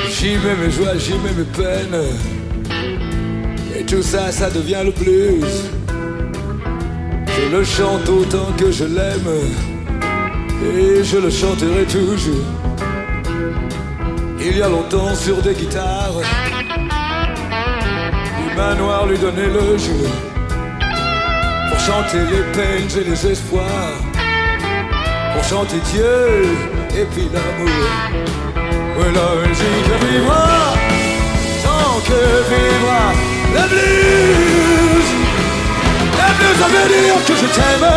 J'y mets mes joies, j'y mets mes peines, et tout ça, ça devient le blues. Je le chante autant que je l'aime, et je le chanterai toujours. Il y a longtemps sur des guitares, les mains noires lui donnaient le jeu pour chanter les peines et les espoirs, pour chanter Dieu et puis l'amour. Oui, la musique vivra tant que vivra le blues. Le blues, ça veut dire que je t'aime,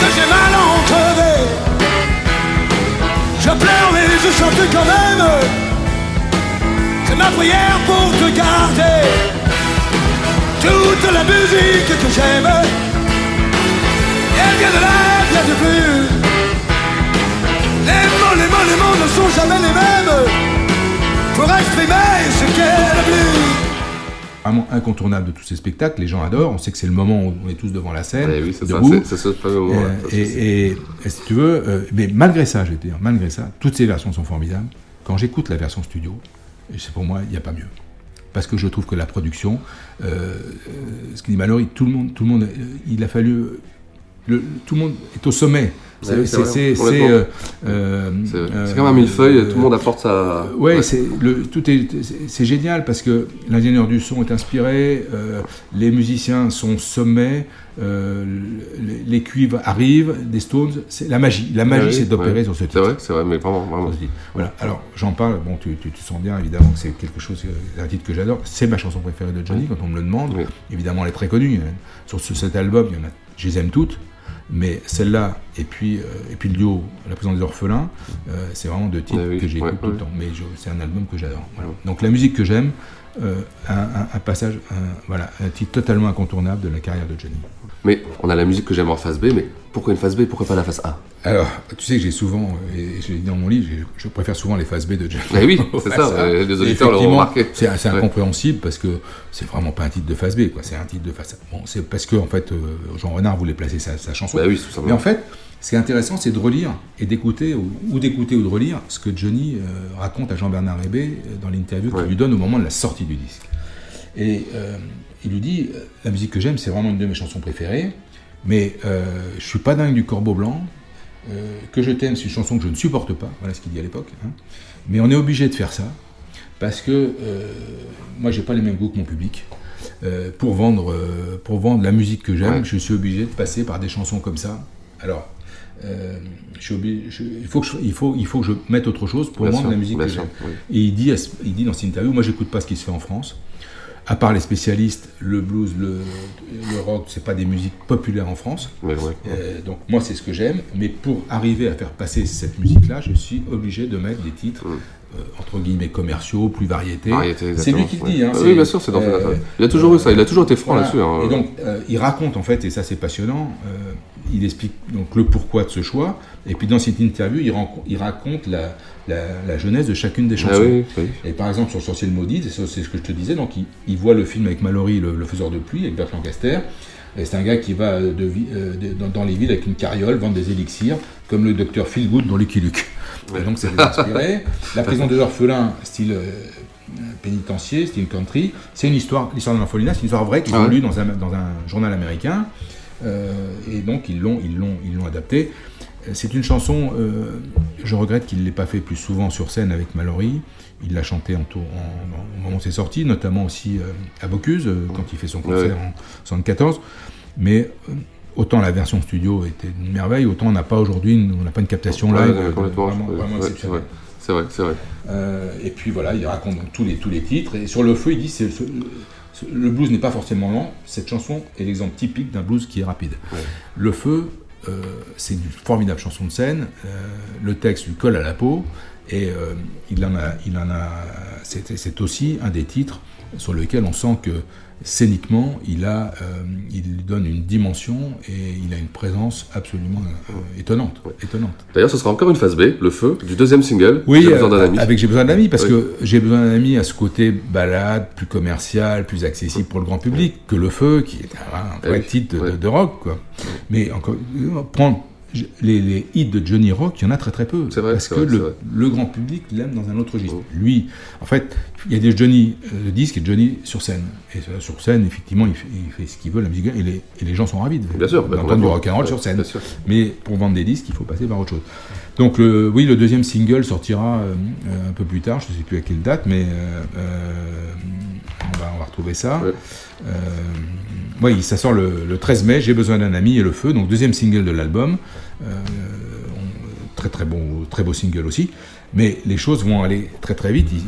que j'ai mal entendu. Je pleure mais je chante quand même. C'est ma prière pour te garder. Toute la musique que j'aime. Elle vient de là, vient de plus. Les mots, les mots, les mots ne sont jamais les mêmes. Pour exprimer ce qu'est le blues Vraiment incontournable de tous ces spectacles, les gens adorent, on sait que c'est le moment où on est tous devant la scène, Ouais, oui, c'est ça, debout. c'est- c'est ce fameux moment, ouais, ça, et, c'est- et- et si tu veux, euh, mais malgré ça, je vais te dire, malgré ça, toutes ces versions sont formidables. Quand j'écoute la version studio, c'est pour moi, il n'y a pas mieux. Parce que je trouve que la production, euh, euh, ce qui est malheureux, tout le monde, tout le monde, euh, il a fallu, euh, le- tout le monde est au sommet. Oui, c'est c'est, euh, euh, C'est comme un millefeuille, tout le monde apporte sa. Ouais, c'est le tout est c'est- génial parce que l'ingénieur du son est inspiré, euh, les musiciens sont sommets, euh, les, les cuivres arrivent, des Stones, c'est la magie. La magie, Ah oui, c'est d'opérer ouais. sur ce titre. C'est vrai, c'est vrai, mais vraiment, vraiment. Voilà, alors j'en parle, bon, tu, tu, tu sens bien évidemment que c'est quelque chose, un titre que j'adore. C'est ma chanson préférée de Johnny quand on me le demande. Évidemment, elle est très connue. hein. Sur ce- cet album, il y en a, je les aime toutes, mais celle-là, et puis, euh, et puis le duo, La présence des orphelins, euh, c'est vraiment deux titres Ah oui, que j'écoute ouais, tout le temps. Mais c'est un album que j'adore. Voilà. Donc la musique que j'aime, euh, un, passage, un, voilà, un titre totalement incontournable de la carrière de Johnny. Mais on a la musique que j'aime en face B, mais pourquoi une face B Pourquoi pas la face A? Alors, tu sais que j'ai souvent, et je l'ai dit dans mon livre, je préfère souvent les phases B de Johnny. Eh oui, c'est faces ça, les auditeurs effectivement, remarqué. C'est Ouais. incompréhensible parce que c'est vraiment pas un titre de phase B, quoi. C'est un titre de face A. Bon, c'est parce que, en fait, euh, Jean Renard voulait placer sa, sa chanson. Bah oui, tout simplement. Mais en fait, ce qui est intéressant, c'est de relire et d'écouter, ou, ou d'écouter ou de relire ce que Johnny euh, raconte à Jean-Bernard Hébé euh, dans l'interview qu'il lui donne au moment de la sortie du disque. Et euh, il lui dit La musique que j'aime, c'est vraiment une de mes chansons préférées, mais euh, je suis pas dingue du corbeau blanc. que je t'aime, c'est une chanson que je ne supporte pas. Voilà ce qu'il dit à l'époque. hein. Mais on est obligé de faire ça parce que moi, j'ai pas les mêmes goûts que mon public. Pour, vendre, pour vendre la musique que j'aime, je suis obligé de passer par des chansons comme ça. Alors, euh, je je- il, faut que je, il, faut, il faut que je mette autre chose pour Bien sûr, la musique que sûr, oui. Et il dit, il dit dans cette interview, moi j'écoute pas ce qui se fait en France. À part les spécialistes, le blues, le, le rock, c'est pas des musiques populaires en France. Euh, donc moi c'est ce que j'aime, mais pour arriver à faire passer cette musique-là, je suis obligé de mettre des titres euh, entre guillemets commerciaux, plus variétés. Variété, c'est lui qui le ouais. dit. Hein, oui, bien sûr, c'est dans euh, Il a toujours eu ça, il a toujours été franc voilà. là-dessus. hein. Et donc, euh, il raconte en fait, et ça c'est passionnant, il explique donc le pourquoi de ce choix, et puis dans cette interview, il, raconte la, la- la jeunesse de chacune des chansons. Ah oui, oui. Et par exemple, sur Sorcier Maudit, et ça, c'est ce que je te disais, donc il, il voit le film avec Mallory, le, le faiseur de pluie, avec Bert Lancaster, et c'est un gars qui va de euh, de- dans, dans les villes avec une carriole vendre des élixirs, comme le docteur Philgood dans Lucky Luke. Et donc ça les a inspirés. La prison des orphelins, style euh, pénitencier, style country, c'est une histoire, l'histoire d'un orphelinat, c'est une histoire vraie qu'ils Ah ont ouais. lue dans un, dans un journal américain. Euh, et donc ils l'ont, ils l'ont, ils l'ont adapté. Euh, C'est une chanson. euh, je regrette qu'il ne l'ait pas fait plus souvent sur scène avec Mallory. Il l'a chanté en, tour- en- en- au moment où c'est sorti, notamment aussi à Bocuse quand il fait son concert Ouais. en 74. Mais autant la version studio était une merveille, autant on n'a pas aujourd'hui, une- on n'a pas une captation Ouais, live complètement, vraiment, vraiment ouais, exceptionnelle. C'est vrai, c'est vrai. Euh, et puis voilà, il raconte donc tous les, tous les titres. Et sur le feu, il dit c'est ce- ce- le blues n'est pas forcément lent. Cette chanson est l'exemple typique d'un blues qui est rapide. Le feu, euh, c'est une formidable chanson de scène. Euh, le texte lui colle à la peau. Et euh, il en a, il en a. C'est aussi un des titres sur lequel on sent que scéniquement, il a, euh, il donne une dimension et il a une présence absolument euh, étonnante, étonnante. D'ailleurs, ce sera encore une phase B, le feu, du deuxième single. Oui, J'ai besoin d'un euh, ami. avec J'ai besoin d'un ami, parce Oui. que J'ai besoin d'un ami à ce côté balade, plus commercial, plus accessible pour le grand public que Le Feu, qui est un, un Eh vrai oui, titre de, ouais. de rock. Quoi. Mais encore, prendre les, les hits de Johnny Rock, il y en a très très peu. vrai, parce c'est que vrai, c'est le, grand public l'aime dans un autre registre. Lui, en fait, il y a des Johnny euh, de disque et Johnny sur scène. Et euh, sur scène, effectivement, il fait, il fait ce qu'il veut, la musique, et les, et les gens sont ravis de- Bien sûr, bah, d'entendre du rock'n'roll Ouais, sur scène. bien sûr. Mais pour vendre des disques, il faut passer par autre chose. Donc le, oui, le deuxième single sortira euh, euh, un peu plus tard, je ne sais plus à quelle date, mais euh, euh, on, va, on va retrouver ça. Euh, oui, ça sort le, le 13 mai, J'ai besoin d'un ami et le feu, donc deuxième single de l'album. Euh, très très bon, très beau single aussi. Mais les choses vont aller très très vite, il-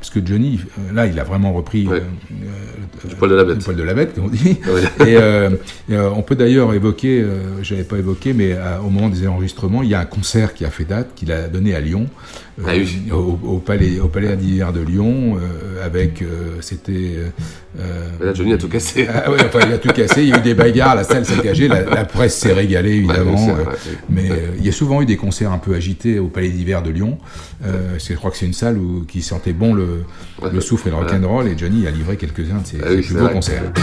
parce que Johnny, euh, là, il a vraiment repris euh, euh, Du poil de la bête. le poil de la bête, comme on dit. Ouais. Et euh, euh, on peut d'ailleurs évoquer, euh, je n'avais pas évoqué, mais euh, au moment des enregistrements, il y a un concert qui a fait date, qu'il a donné à Lyon, euh, Ah oui. au, au palais, au palais d'hiver de Lyon, euh, avec, euh, c'était. euh, Mais là, Johnny a tout cassé. ah ouais, enfin, il a tout cassé, il y a eu des bagarres, la salle s'est cagée, la, la presse s'est régalée évidemment. Ouais, oui, euh, mais euh, il y a souvent eu des concerts un peu agités au Palais d'hiver de Lyon. Euh, parce que je crois que c'est une salle où, qui sentait bon le, le souffle et le rock'n'roll, et Johnny a livré quelques-uns de ses, Ah ses oui, plus beaux concerts. Tu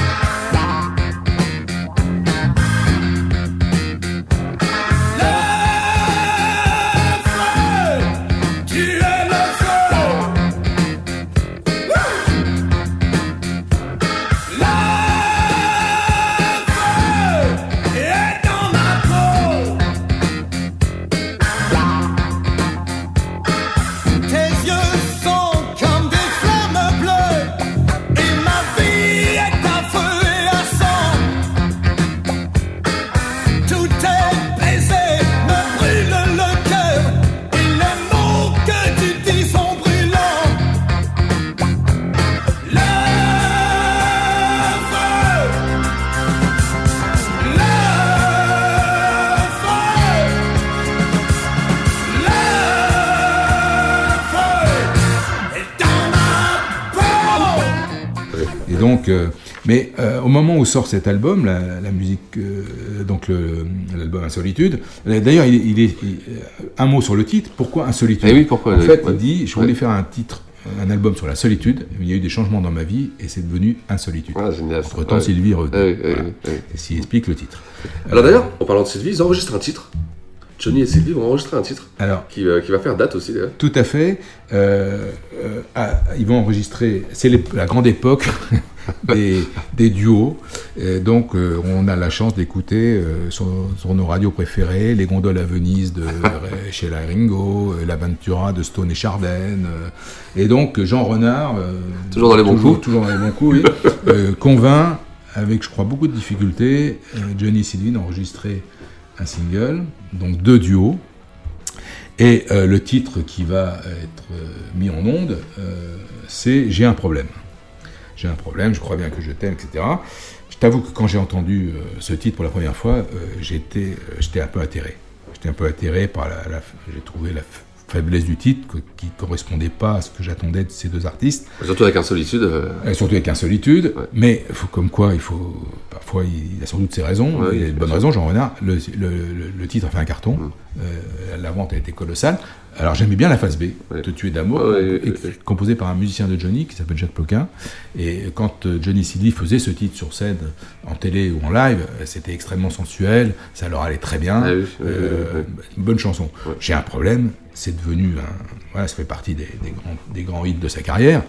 où sort cet album, la, la musique, euh, donc l'album Insolitude, euh, d'ailleurs, il, est- il est il- un mot sur le titre. Pourquoi Insolitude Eh oui, pourquoi, En oui, fait, ouais. il dit, je voulais Ouais. faire un titre, un album sur la solitude. mais Il y a eu des changements dans ma vie et c'est devenu Insolitude. Ah, génial. Entre temps, Ouais. Sylvie revenue. Ouais, ouais, Voilà. ouais, ouais. C'est ce qui explique le titre. Alors d'ailleurs, en parlant de Sylvie, ils enregistrent un titre. Johnny et Sylvie vont enregistrer un titre. Alors, Qui, va- qui va faire date aussi, d'ailleurs. Tout à fait. Euh, euh, ah, ils vont enregistrer. C'est la grande époque des, des duos. Et donc, euh, on a la chance d'écouter euh, sur, nos radios préférées les gondoles à Venise de Sheila Ringo, euh, l'Aventura de Stone et Chardin. et donc, Jean Renard. Toujours dans les bons toujours, coups. Toujours dans les bons coups, oui. convainc, avec, je crois, beaucoup de difficultés, Johnny et Sylvie d'enregistrer un single, donc deux duos. Et le titre qui va être mis en onde, c'est J'ai un problème. J'ai un problème, je crois bien que je t'aime, etc. Je t'avoue que quand j'ai entendu euh, ce titre pour la première fois, euh, j'étais euh, j'étais un peu atterré. J'étais un peu atterré par la. la- j'ai trouvé la faiblesse du titre qui ne correspondait pas à ce que j'attendais de ces deux artistes. Surtout avec Insolitude. euh, Et surtout avec Insolitude. Mais faut, comme quoi, il faut. Parfois, il a sans doute ses raisons. Ouais, il a bien une bonne sûr. raison, Jean Renard. Le, le- titre a fait un carton. Mm. Euh, la vente a été colossale. Alors, j'aimais bien la phase B, Te tuer d'amour, composée par un musicien de Johnny qui s'appelle Jacques Ploquin. Et quand euh, Johnny Sylvie faisait ce titre sur scène, en télé ou en live, euh, c'était extrêmement sensuel. Ça leur allait très bien. Ah oui, Euh, bonne chanson. J'ai un problème. C'est devenu un. Voilà, ça fait partie des, des grands, des grands hits de sa carrière.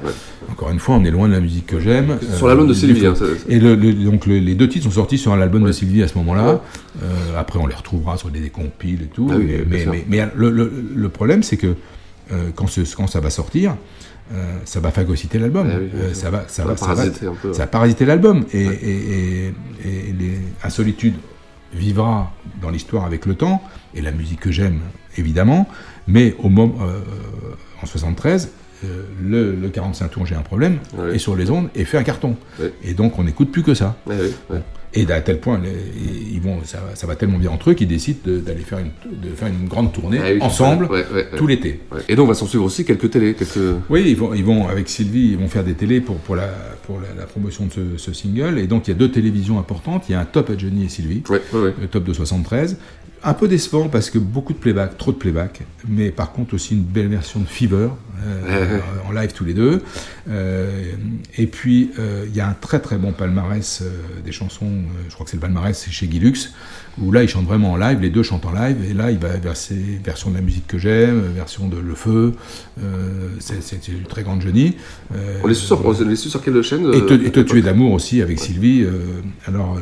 Encore une fois, on est loin de la musique que j'aime. Sur l'album de du Sylvie, hein, ça- ça- Et le- le- donc le- les deux titres sont sortis sur l'album de Sylvie à ce moment-là. Euh, après, on les retrouvera sur des, des compiles et tout. Ah oui, mais mais, le, problème, c'est que euh, quand, ce- quand ça va sortir, euh, ça va phagocyter l'album. Ah oui, Euh, ça va, ça Ça va, va ça va- parasiter un peu, ouais. ça va parasiter l'album. Et, et, et- et les Insolitude vivra dans l'histoire avec le temps, et la musique que j'aime, évidemment, mais au moment, euh, en 73, euh, le, le 45 tours, j'ai un problème, Ouais. et sur les ondes, et fait un carton. Et donc, on n'écoute plus que ça. Ouais. Et à tel point, les- ils vont, ça, va- ça va tellement bien entre eux qu'ils décident de- d'aller faire une, de faire une grande tournée Ah oui, ensemble tout l'été. Et donc, va s'en suivre aussi quelques télés. Quelques... Oui, ils vont, ils vont avec Sylvie, ils vont faire des télés pour, pour, la, pour la, la promotion de ce, ce single. Et donc, il y a deux télévisions importantes. Il y a un top à Johnny et Sylvie, le top de 73. Un peu décevant parce que beaucoup de playback, trop de playback, mais par contre aussi une belle version de Fever euh, en live tous les deux. Euh, et puis euh, il y a un très très bon palmarès des chansons, je crois que c'est le palmarès c'est chez Guilux, où là ils chantent vraiment en live, les deux chantent en live, et là il va verser version de la musique que j'aime, version de Le Feu, c'est une très grande. Euh, On les suit sur, quelle chaîne et te, et te tuer d'amour aussi avec Sylvie. alors,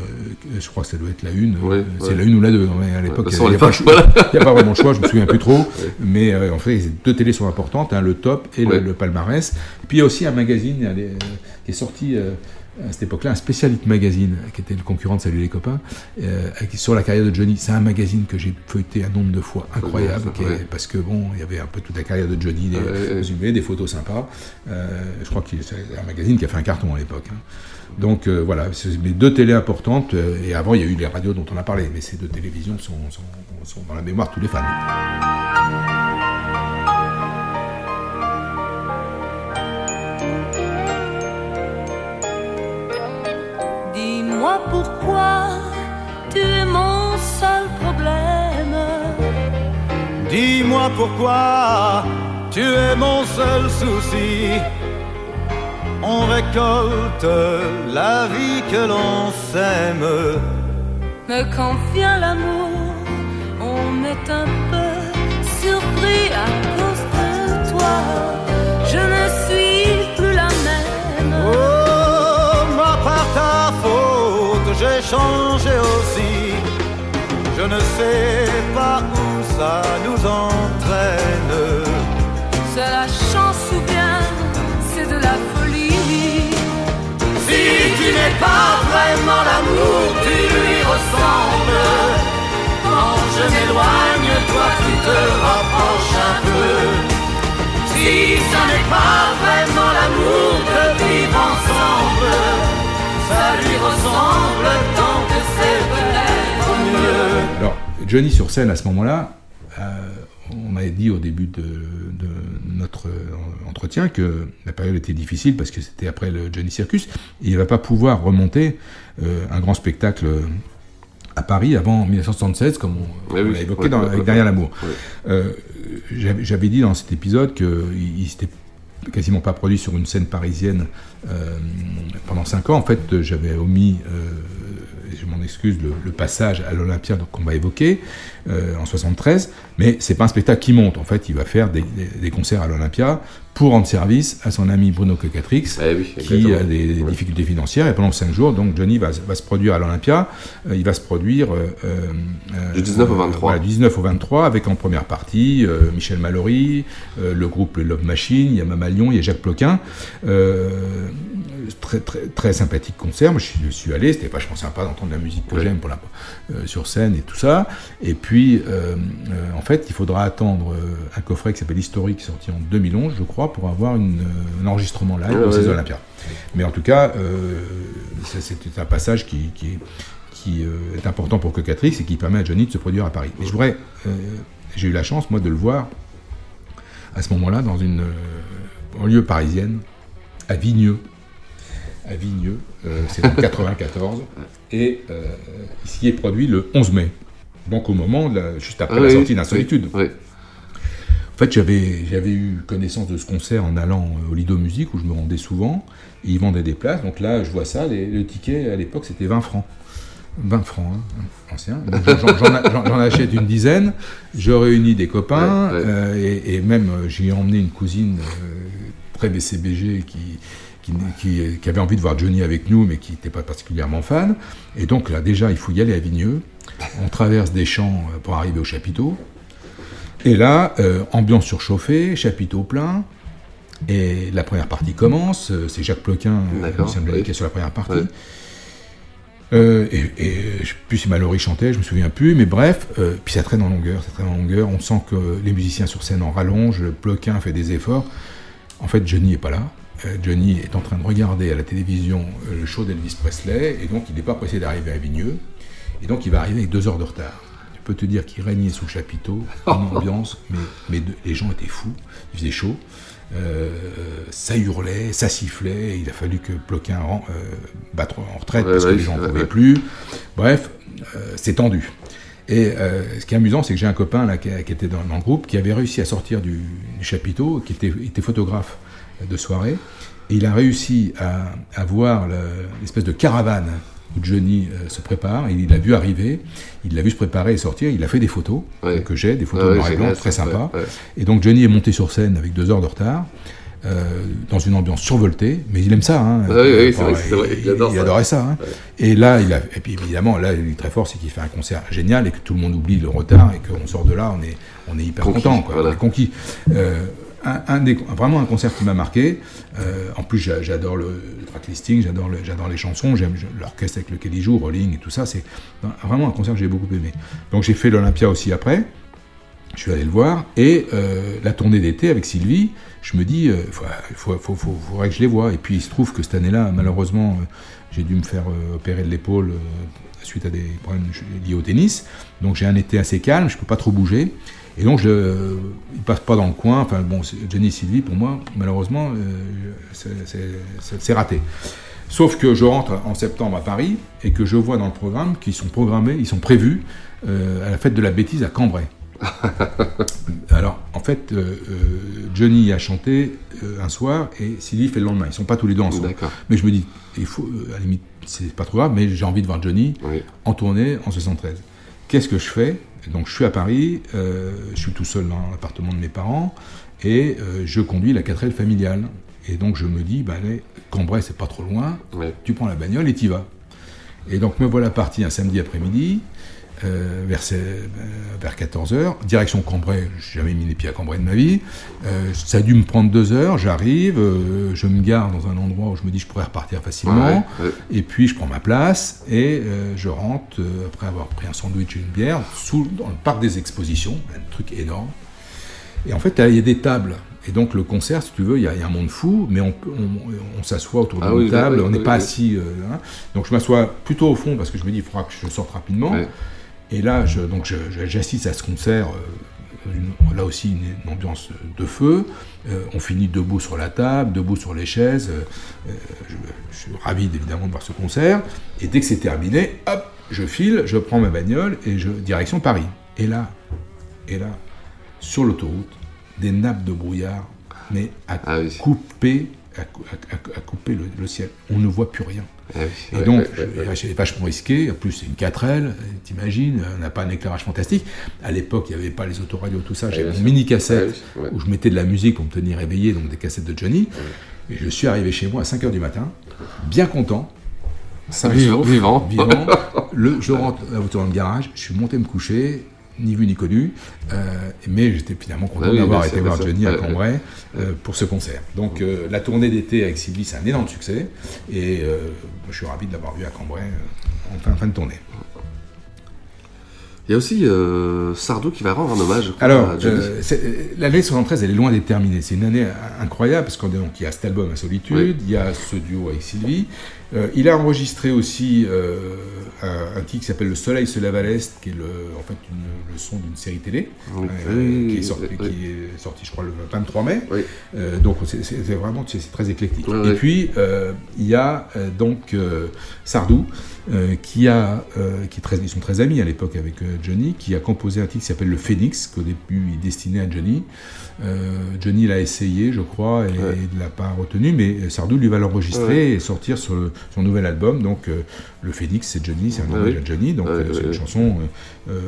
je crois que ça doit être la une. Ouais, c'est ouais. la une ou la deux. mais à l'époque, de il n'y a, pas à le choix. vraiment je me souviens plus trop. Mais en fait, les deux télés sont importantes, hein, le top et le, Ouais. le palmarès. Puis il y a aussi un magazine qui est sorti. euh, à cette époque-là, un Special Hit Magazine, qui était le concurrent de Salut les copains, euh, sur la carrière de Johnny. C'est un magazine que j'ai feuilleté un nombre de fois incroyable, ça, est- parce que bon, il y avait un peu toute la carrière de Johnny, des résumés, des photos sympas. Euh, je crois que c'est un magazine qui a fait un carton à l'époque. hein. Donc euh, voilà, c'est mes deux télés importantes. euh, et avant, il y a eu les radios dont on a parlé, mais ces deux télévisions sont, sont- sont dans la mémoire de tous les fans. Dis-moi pourquoi tu es mon seul problème. Dis-moi pourquoi tu es mon seul souci. On récolte la vie que l'on sème. Mais quand vient l'amour, on est un peu surpris à cause de toi. Je ne suis j'ai changé aussi. Je ne sais pas où ça nous entraîne. C'est la chance ou bien c'est de la folie? Si tu n'es pas vraiment l'amour, tu Johnny sur scène à ce moment-là, euh, on m'a dit au début de, de notre euh, entretien que la période était difficile parce que c'était après le Johnny Circus. Et il ne va pas pouvoir remonter euh, un grand spectacle à Paris avant 1976, comme on, Ouais, on l'a évoqué dans, avec Derrière l'amour. Euh, J'avais dit dans cet épisode qu'il il s'était quasiment pas produit sur une scène parisienne euh, pendant 5 ans. En fait, j'avais omis, je m'en excuse, le, passage à l'Olympia qu'on va évoquer euh, en 73, mais c'est pas un spectacle qui monte. En fait, il va faire des, des- des concerts à l'Olympia pour rendre service à son ami Bruno Cocatrix, qui exactement. a des, des difficultés financières. Et pendant 5 jours, donc Johnny va, va se produire à l'Olympia. Euh, il va se produire euh, euh, Du 19 au 23. voilà, du 19 au 23, avec en première partie Michel Mallory, le groupe Love Machine, il y a Mama Lyon, il y a Jacques Ploquin. Très, très, très sympathique concert. Moi, je suis, je suis allé, c'était vachement sympa d'entendre la musique que Ouais. j'aime pour la, sur scène et tout ça. Et puis, euh, euh, en fait, il faudra attendre euh, un coffret qui s'appelle Historique, sorti en 2011, je crois, pour avoir une, un enregistrement live de ces. Olympiades. Mais en tout cas, c'est un passage qui, qui, qui, est important pour Cocatrix et qui permet à Johnny de se produire à Paris. Mais je voudrais, j'ai eu la chance, moi, de le voir à ce moment-là dans une banlieue parisienne, à Vigneux. À Vigneux, c'est en 94. Et euh, ici est produit le 11 mai. Donc au moment, de la- juste après Ah la oui, sortie d'Insolitude. oui. En fait, j'avais, j'avais eu connaissance de ce concert en allant euh, au Lido Musique, où je me rendais souvent, et ils vendaient des places. Donc là, je vois ça, les- le ticket à l'époque, c'était 20 francs. 20 francs, hein, ancien. J'en, achète une dizaine, je réunis des copains, Ouais, ouais. euh, et, et même euh, j'ai emmené une cousine euh, très BCBG qui, qui, qui- qui avait envie de voir Johnny avec nous, mais qui n'était pas particulièrement fan. Et donc là, déjà, il faut y aller à Vigneux. On traverse des champs euh, pour arriver au chapiteau. Et là, euh, ambiance surchauffée, chapiteau plein. Et la première partie commence. euh, C'est Jacques Ploquin, Lucien oui. qui est sur la première partie. Euh, et, et je sais plus si Mallory chantait, je me souviens plus, mais bref, euh, puis ça traîne en longueur, ça traîne en longueur. On sent que les musiciens sur scène en rallongent, Ploquin fait des efforts. En fait, Johnny est pas là. Euh, Johnny est en train de regarder à la télévision euh, le show d'Elvis Presley, et donc il n'est pas pressé d'arriver à Vigneux. Et donc il va arriver avec deux heures de retard. Je peux te dire qu'il régnait sous le chapiteau, une ambiance, mais, mais de- les gens étaient fous, il faisait chaud. Euh, ça hurlait, ça sifflait, il a fallu que Ploquin euh, battre en retraite Ouais, parce que les gens ne pouvaient plus. Bref, euh, c'est tendu. Et euh, ce qui est amusant, c'est que j'ai un copain là, qui, qui était dans, dans le groupe qui avait réussi à sortir du, du chapiteau, qui était, était photographe de soirée, et il a réussi à, à voir le- l'espèce de caravane où Johnny euh, se prépare, il l'a vu arriver, il l'a vu se préparer et sortir, il a fait des photos Ouais. que j'ai, des photos Ouais, noir et blanc, très sympa. ouais, ouais. Et donc Johnny est monté sur scène avec deux heures de retard, euh, dans une ambiance survoltée, mais il aime ça. Hein, Ah oui, oui, c'est Enfin, vrai, il adore ça. adorait ça. hein. Et là, il a, et puis évidemment, là, il est très fort, c'est qu'il fait un concert génial et que tout le monde oublie le retard et qu'on sort de là, on est, on est hyper Conquis, content, quoi, voilà. on est conquis. Euh, un, un vraiment un concert qui m'a marqué. Euh, en plus, j'a- j'adore le, le track listing, j'adore le- j'adore les chansons, j'aime l'orchestre avec lequel il joue, Rolling et tout ça. C'est vraiment un concert que j'ai beaucoup aimé. Donc j'ai fait l'Olympia aussi après. Je suis allé le voir et euh, la tournée d'été avec Sylvie, je me dis, il faut- faudrait que je les vois. Et puis il se trouve que cette année-là, malheureusement, euh, j'ai dû me faire euh, opérer de l'épaule euh, suite à des problèmes liés au tennis. Donc j'ai un été assez calme, je peux pas trop bouger. Et donc, je, euh, il passe pas dans le coin. Enfin, bon, et Sylvie, pour moi, malheureusement, euh, c'est- raté. Sauf que je rentre en septembre à Paris et que je vois dans le programme qu'ils sont programmés, ils sont prévus euh, à la fête de la bêtise à Cambrai. Alors, en fait, euh, euh, Johnny a chanté euh, un soir et Sylvie fait le lendemain. Ils sont pas tous les deux ensemble. Mais je me dis, il faut, à la limite, c'est pas trop grave, mais j'ai envie de voir Johnny Oui. en tournée en 73. Qu'est-ce que je fais? Donc, je suis à Paris, euh, je suis tout seul dans l'appartement de mes parents et euh, je conduis la 4L familiale. Et donc, je me dis, bah, allez, Cambrai, c'est pas trop loin, Ouais. tu prends la bagnole et t'y vas. Et donc, me voilà parti un samedi après-midi. Euh, vers, ces- euh, vers 14h, direction Cambrai, j'ai jamais mis les pieds à Cambrai de ma vie, Euh, ça a dû me prendre deux heures, j'arrive, euh, je me gare dans un endroit où je me dis je pourrais repartir facilement, Ouais, ouais. et puis je prends ma place, et je rentre, après avoir pris un sandwich et une bière, sous, dans le parc des expositions, un truc énorme, et en fait, il y a des tables. Et donc, le concert, si tu veux, il y a, il y a un monde fou, mais on, on, on s'assoit autour Ah d'une oui, table, oui, on n'est pas assis. hein. Donc, je m'assois plutôt au fond parce que je me dis, il faudra que je sorte rapidement. Et là, je, donc, je- je- j'assiste à ce concert euh, une- là aussi une, une ambiance de feu. Euh, on finit debout sur la table, debout sur les chaises. Euh, je, je suis ravi évidemment de voir ce concert. Et dès que c'est terminé, hop, je file, je prends ma bagnole et je direction Paris. Et là, et là, sur l'autoroute, des nappes de brouillard, mais à couper, à, cou- à- à- à couper le, le ciel. On ne voit plus rien. Ah oui, Et ouais, donc, ouais, ouais, c'est vachement risqué. En plus, c'est une 4L, t'imagines, on n'a pas un éclairage fantastique. À l'époque, il n'y avait pas les autoradios, tout ça. Ouais, J'avais une sûr. mini cassette Ouais, ouais. où je mettais de la musique pour me tenir éveillé, donc des cassettes de Johnny. Et je suis arrivé chez moi à 5h du matin, bien content. Vivant, sauf, vivant. vivant. Le, je rentre la voiture dans le garage, je suis monté me coucher, ni vu ni connu, euh, mais j'étais finalement content Ah oui, d'avoir bien été voir. Johnny à. Cambrai euh, pour ce concert. Donc euh, la tournée d'été avec Sylvie, c'est un énorme succès, et je suis ravi de l'avoir vu à Cambrai en fin, fin de tournée. Il y a aussi Sardou qui va rendre un hommage. Alors, l'année 73, elle est loin d'être terminée. C'est une année incroyable parce qu'il y a cet album à Solitude, Oui. il y a ce duo avec Sylvie. Euh, il a enregistré aussi euh, un, un titre qui s'appelle Le Soleil se lève à l'Est, qui est le, en fait une- le son d'une série télé, Oui. euh, qui, est sorti, oui. qui est sorti, je crois, le 23 mai. Oui. Donc c'est vraiment c'est très éclectique. Et puis il y a donc Sardou qui a qui est très, ils sont très amis à l'époque avec Johnny, qui a composé un titre qui s'appelle le Phoenix qu'au début il destinait à Johnny. Euh, Johnny l'a essayé, je crois, et il ne l'a pas retenu, mais Sardou lui va l'enregistrer Ouais. et sortir sur le- son nouvel album. Donc euh, le Phoenix c'est Johnny, c'est un Ouais, hommage ouais. à Johnny, donc Ouais, euh, ouais, c'est une ouais. chanson euh,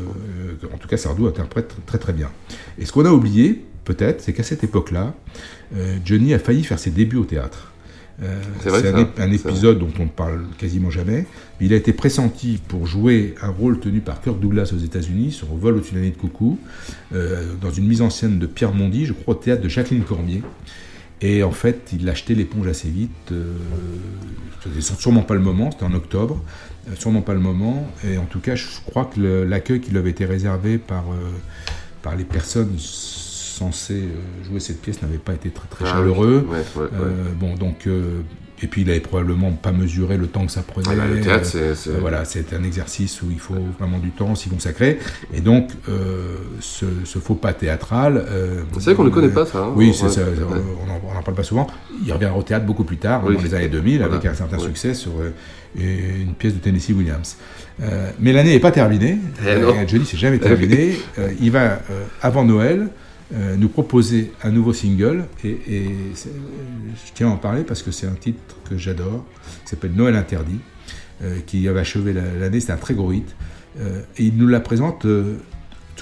que, en tout cas Sardou interprète très très bien. Et ce qu'on a oublié, peut-être, c'est qu'à cette époque-là, Johnny a failli faire ses débuts au théâtre. Euh, C'est vrai, un, ép- un épisode dont on ne parle quasiment jamais. Mais il a été pressenti pour jouer un rôle tenu par Kirk Douglas aux États-Unis sur Vol au-dessus de de coucou, euh, dans une mise en scène de Pierre Mondy, je crois au théâtre de Jacqueline Cormier. Et en fait, il a acheté l'éponge assez vite. Euh, c'était sûrement pas le moment, c'était en octobre. euh, sûrement pas le moment. Et en tout cas, je crois que l'accueil qui lui avait été réservé par, euh, par les personnes censées euh, jouer cette pièce n'avait pas été très, très Ah chaleureux. oui, ouais, ouais, Euh, bon, donc. euh, et puis il avait probablement pas mesuré le temps que ça prenait. Ah bah, le théâtre, c'est- c'est- voilà, c'est un exercice où il faut vraiment du temps s'y consacrer. Et donc, euh, ce, ce faux pas théâtral. euh, C'est vrai qu'on ne connaît pas, ça, hein. oui, c'est Ouais, ça, on n'en parle pas souvent. Il revient au théâtre beaucoup plus tard, Oui, dans les années 2000, voilà. avec un certain succès sur euh, une pièce de Tennessee Williams. Mais l'année n'est pas terminée. Eh Johnny, c'est jamais Eh terminé. Il va, avant Noël, euh, nous proposer un nouveau single. Et, je tiens à en parler parce que c'est un titre que j'adore, qui s'appelle Noël interdit, euh, qui avait achevé la- l'année. C'est un très gros hit. Euh, et il nous la présente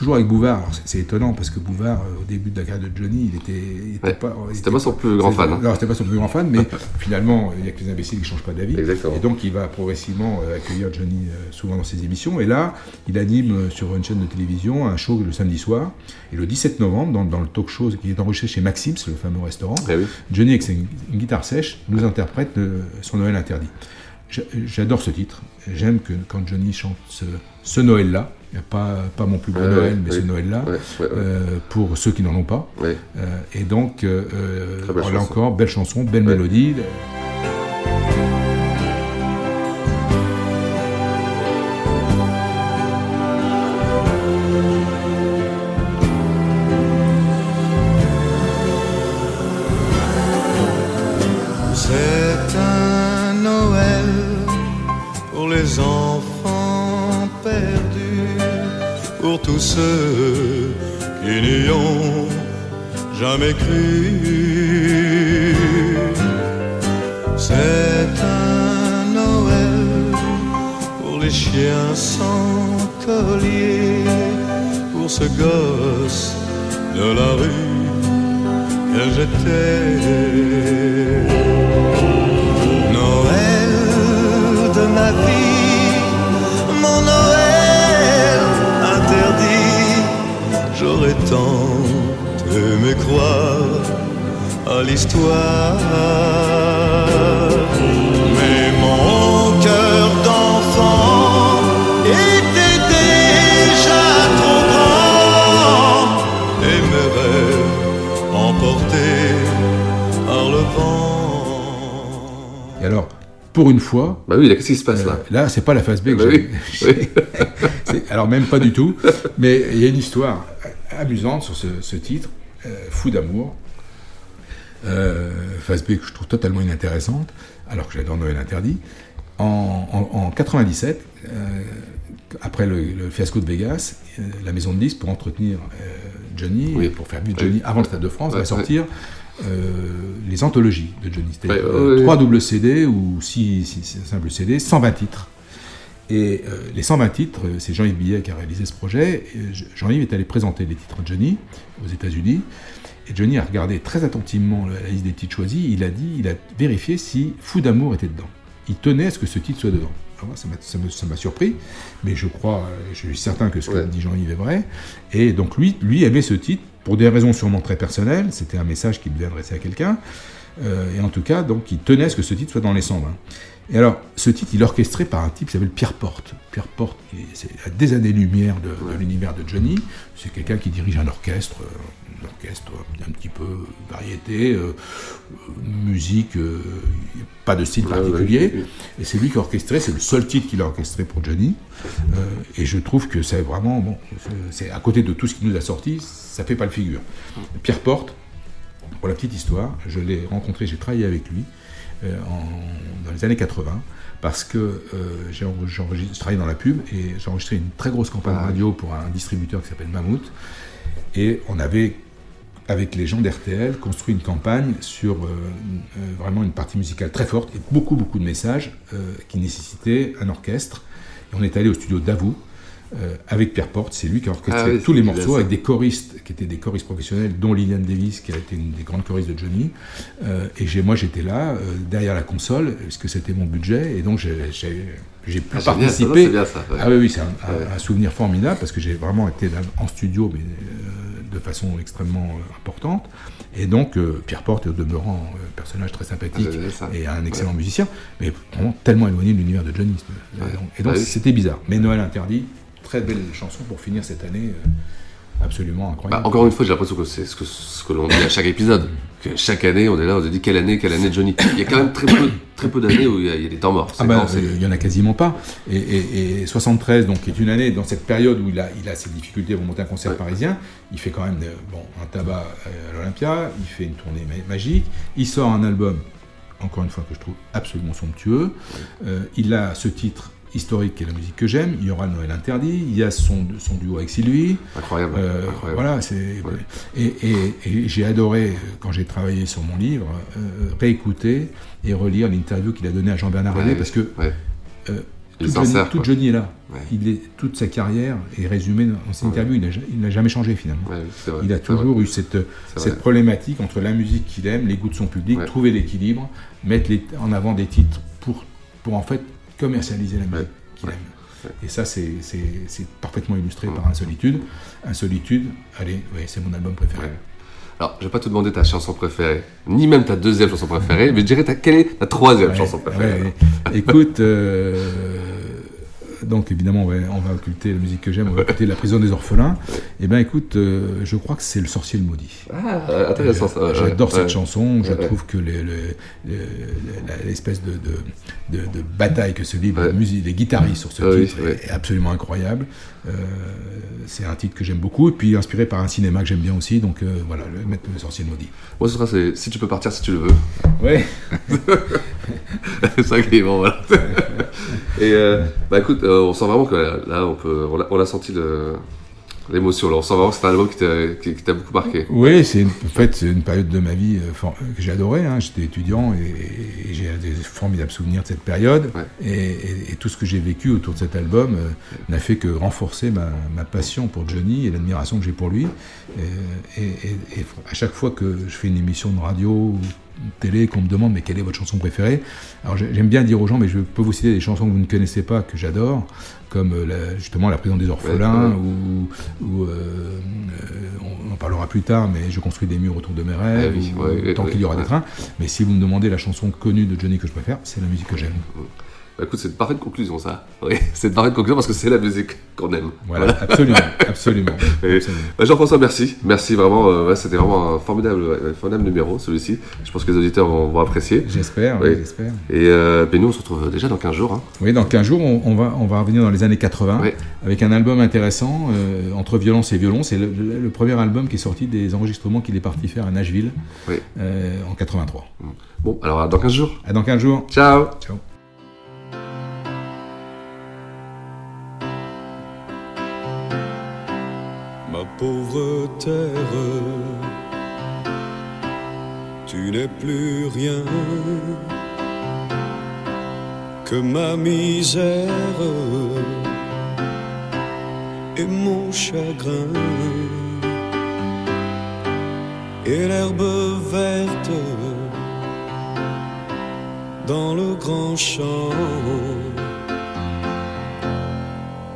toujours avec Bouvard. C'est- étonnant parce que Bouvard, euh, au début de la carrière de Johnny, il était, il était Ouais. pas. C'était était- pas son plus grand fan, hein. Non, c'était pas son plus grand fan, mais finalement, il y a que les imbéciles qui changent pas d'avis. Exactement. Et donc, il va progressivement euh, accueillir Johnny euh, souvent dans ses émissions. Et là, il anime sur une chaîne de télévision un show le samedi soir. Et le 17 novembre, dans, dans le talk show qui est enregistré chez Maxims, le fameux restaurant, Eh oui. Johnny, avec une, guitare sèche, nous interprète son Noël interdit. J'a- J'adore ce titre. J'aime que quand Johnny chante ce, ce Noël-là, pas, pas mon plus beau Ouais, Noël, mais oui. ce Noël-là, euh, pour ceux qui n'en ont pas. Euh, et donc, euh, euh, là chanson. encore, belle chanson, belle mélodie. Jamais pour une fois. Bah oui, qu'est-ce qui se passe là Euh, Là, c'est pas la phase B que Bah oui, oui. Alors, même pas du tout. Mais il y a une histoire amusante sur ce, ce titre, euh, Fou d'amour. Euh, phase B que je trouve totalement inintéressante, alors que j'adore Noël interdit. En, en- en 97, euh, après le, le fiasco de Vegas, euh, la maison de disques, pour entretenir euh, Johnny, Oui. et pour faire vivre Johnny Oui. avant le Stade de France, va sortir euh, les anthologies de Johnny. C'est-à-dire Ouais, euh, ouais, trois ouais. doubles CD ou six, six- six simples CD, 120 titres. Et euh, les 120 titres, euh, c'est Jean-Yves Billet qui a réalisé ce projet. Et J- Jean-Yves est allé présenter les titres de Johnny aux États-Unis. Et Johnny a regardé très attentivement la liste des titres choisis. Il a dit, il a vérifié si Fou d'amour était dedans. Il tenait à ce que ce titre soit dedans. Alors ça m'a- me- ça m'a surpris, mais je crois, euh, je suis certain que ce que dit Jean-Yves est vrai. Et donc lui, lui aimait ce titre pour des raisons sûrement très personnelles. C'était un message qu'il devait adresser à quelqu'un. Euh, et en tout cas, donc, il tenait à ce que ce titre soit dans les 120. Et alors, ce titre, il est orchestré par un type qui s'appelle Pierre Porte. Pierre Porte, c'est à des années-lumière de, de l'univers de Johnny. C'est quelqu'un qui dirige un orchestre, euh, un orchestre un petit peu variété, euh, musique, euh, pas de style Ouais, ouais, particulier. Et c'est lui qui a orchestré, c'est le seul titre qu'il a orchestré pour Johnny. Euh, et je trouve que c'est vraiment, bon, c'est- à côté de tout ce qu'il nous a sorti, ça fait pas le figure. Pierre Porte, pour la petite histoire, je l'ai rencontré, j'ai travaillé avec lui en- dans les années 80 parce que euh, j'ai je travaillais dans la pub et j'ai enregistré une très grosse campagne Ah, radio pour un distributeur qui s'appelle Mammouth et on avait avec les gens d'RTL construit une campagne sur euh, euh, vraiment une partie musicale très forte et beaucoup beaucoup de messages euh, qui nécessitaient un orchestre et on est allé au studio Davou euh, avec Pierre Porte, c'est lui qui a orchestré Ah oui, tous les morceaux avec des choristes qui étaient des choristes professionnels, dont Liliane Davis, qui a été une des grandes choristes de Johnny. Et j'ai, moi, j'étais là, derrière la console, parce que c'était mon budget, et donc j'ai, pu Ah, ça, participer. c'est bien, ça, ouais. Ah oui, oui, c'est un, un- Ouais. un souvenir formidable, parce que j'ai vraiment été là en studio, mais de façon extrêmement euh, importante. Et donc, euh, Pierre Porte est au demeurant euh, personnage très sympathique Ah, et un excellent Ouais. musicien, mais vraiment tellement éloigné de l'univers de Johnny. Et donc, et donc, Ah oui. c'était bizarre. Mais Noël interdit, très belle chanson pour finir cette année euh, absolument Bah, incroyable. encore une fois, j'ai l'impression que c'est ce que, ce que l'on dit à chaque épisode. Que chaque année, on est là, on se dit quelle année, quelle année de Johnny? Il y a quand même très peu, très peu d'années où il y, a, il y a des temps morts. Ah bah, c'est- il y en a quasiment pas. Et, et- et 73, donc, qui est une année dans cette période où il a, il a ses difficultés pour monter un concert parisien. Il fait quand même euh, bon, un tabac euh, à l'Olympia, il fait une tournée ma- magique, il sort un album, encore une fois, que je trouve absolument somptueux. Euh, il a ce titre historique qui est la musique que j'aime. Il y aura le Noël interdit. Il y a son, son duo avec Sylvie. Incroyable. Euh, incroyable. Voilà, c'est et, et- et j'ai adoré euh, quand j'ai travaillé sur mon livre euh, réécouter et relire l'interview qu'il a donnée à Jean-Bernard Ouais, René parce que ouais. euh, tout, Johnny, tout est là. Il est toute sa carrière est résumée dans cette interview. Il n'a jamais changé finalement. Vrai, il a toujours vrai. eu cette, problématique entre la musique qu'il aime, les goûts de son public, trouver l'équilibre, mettre les- en avant des titres pour, pour en fait commercialiser la musique qu'il aime. Et ça, c'est parfaitement illustré par Insolitude. Insolitude, allez, ouais, c'est mon album préféré. Alors, je vais pas te demander ta chanson préférée, ni même ta deuxième chanson préférée, mais je dirais ta, quelle est ta troisième Ouais, chanson préférée. Écoute, euh, donc évidemment, on va, on va occulter la musique que j'aime, on va occulter La prison des orphelins. Et ben écoute, euh, je crois que c'est Le sorcier le maudit. Ah, intéressant, ça, J'adore ouais, cette chanson, je trouve que les- les- les- la- l'espèce de, de, de- de bataille que se livrent les, musiques- les guitaristes sur ce Ouais, titre oui, ouais. est absolument incroyable. Euh, c'est un titre que j'aime beaucoup, et puis inspiré par un cinéma que j'aime bien aussi, donc euh, voilà, le mettre Le sorcier le maudit. Moi, ce sera c'est Si tu peux partir si tu le veux. Ouais. c'est ça qui est bon, voilà. Et euh, bah écoute, euh, on sent vraiment que là, là, on, peut, on, a, on a senti le- l'émotion. On sent vraiment que c'est un album qui t'a qui, qui t'a beaucoup marqué. Oui, c'est une- en fait c'est une période de ma vie euh, for- que j'ai adoré. hein. J'étais étudiant et, et j'ai des formidables souvenirs de cette période. Et, et- et tout ce que j'ai vécu autour de cet album euh, n'a fait que renforcer ma, ma passion pour Johnny et l'admiration que j'ai pour lui. Et, à chaque fois que je fais une émission de radio télé, qu'on me demande mais quelle est votre chanson préférée, alors j'ai- j'aime bien dire aux gens mais je peux vous citer des chansons que vous ne connaissez pas que j'adore, comme euh, la- justement La prison des orphelins Ouais, ou, ou, euh, euh, on en parlera plus tard, mais Je construis des murs autour de mes rêves, Ouais, oui, ou, ouais, ou Tant ouais, qu'il y aura des trains. Mais si vous me demandez la chanson connue de Johnny que je préfère, c'est la musique que j'aime. Bah, écoute, c'est une parfaite conclusion, ça. Oui, c'est une parfaite conclusion parce que c'est la musique qu'on aime. Voilà, absolument, absolument. Et, absolument. bah, Jean-François, merci. Merci vraiment. euh, ouais, C'était vraiment un formidable, un formidable numéro, celui-ci. Je pense que les auditeurs vont, vont apprécier. J'espère, Oui. j'espère. Et euh, ben, nous, on se retrouve déjà dans 15 jours. hein. Oui, dans 15 jours, on, on va, on va revenir dans les années 80 Oui. avec un album intéressant, euh, Entre violence et violon. C'est le, le- le premier album qui est sorti des enregistrements qu'il est parti faire à Nashville Oui. euh, en 83. Bon, alors à dans 15 jours. À dans 15 jours. Ciao. Ciao. Pauvre terre, tu n'es plus rien que ma misère et mon chagrin. Et l'herbe verte dans le grand champ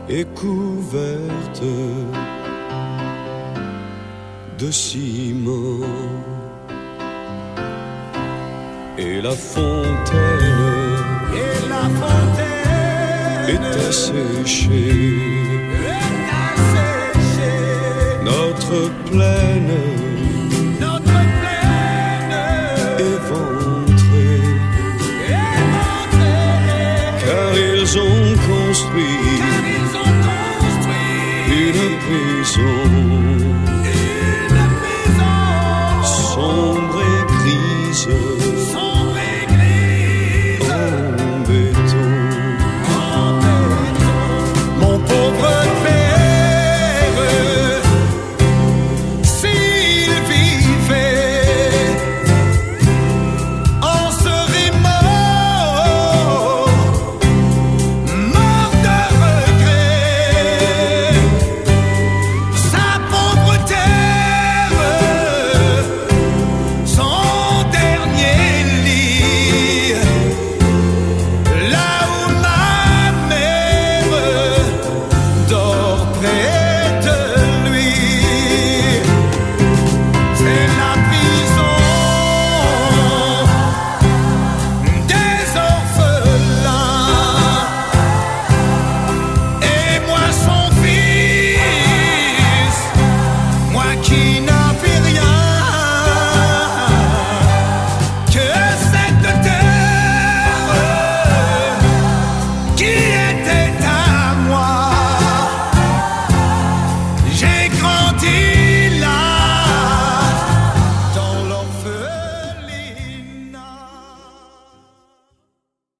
est couverte de ciment et la fontaine Et la fontaine est asséchée. Notre plaine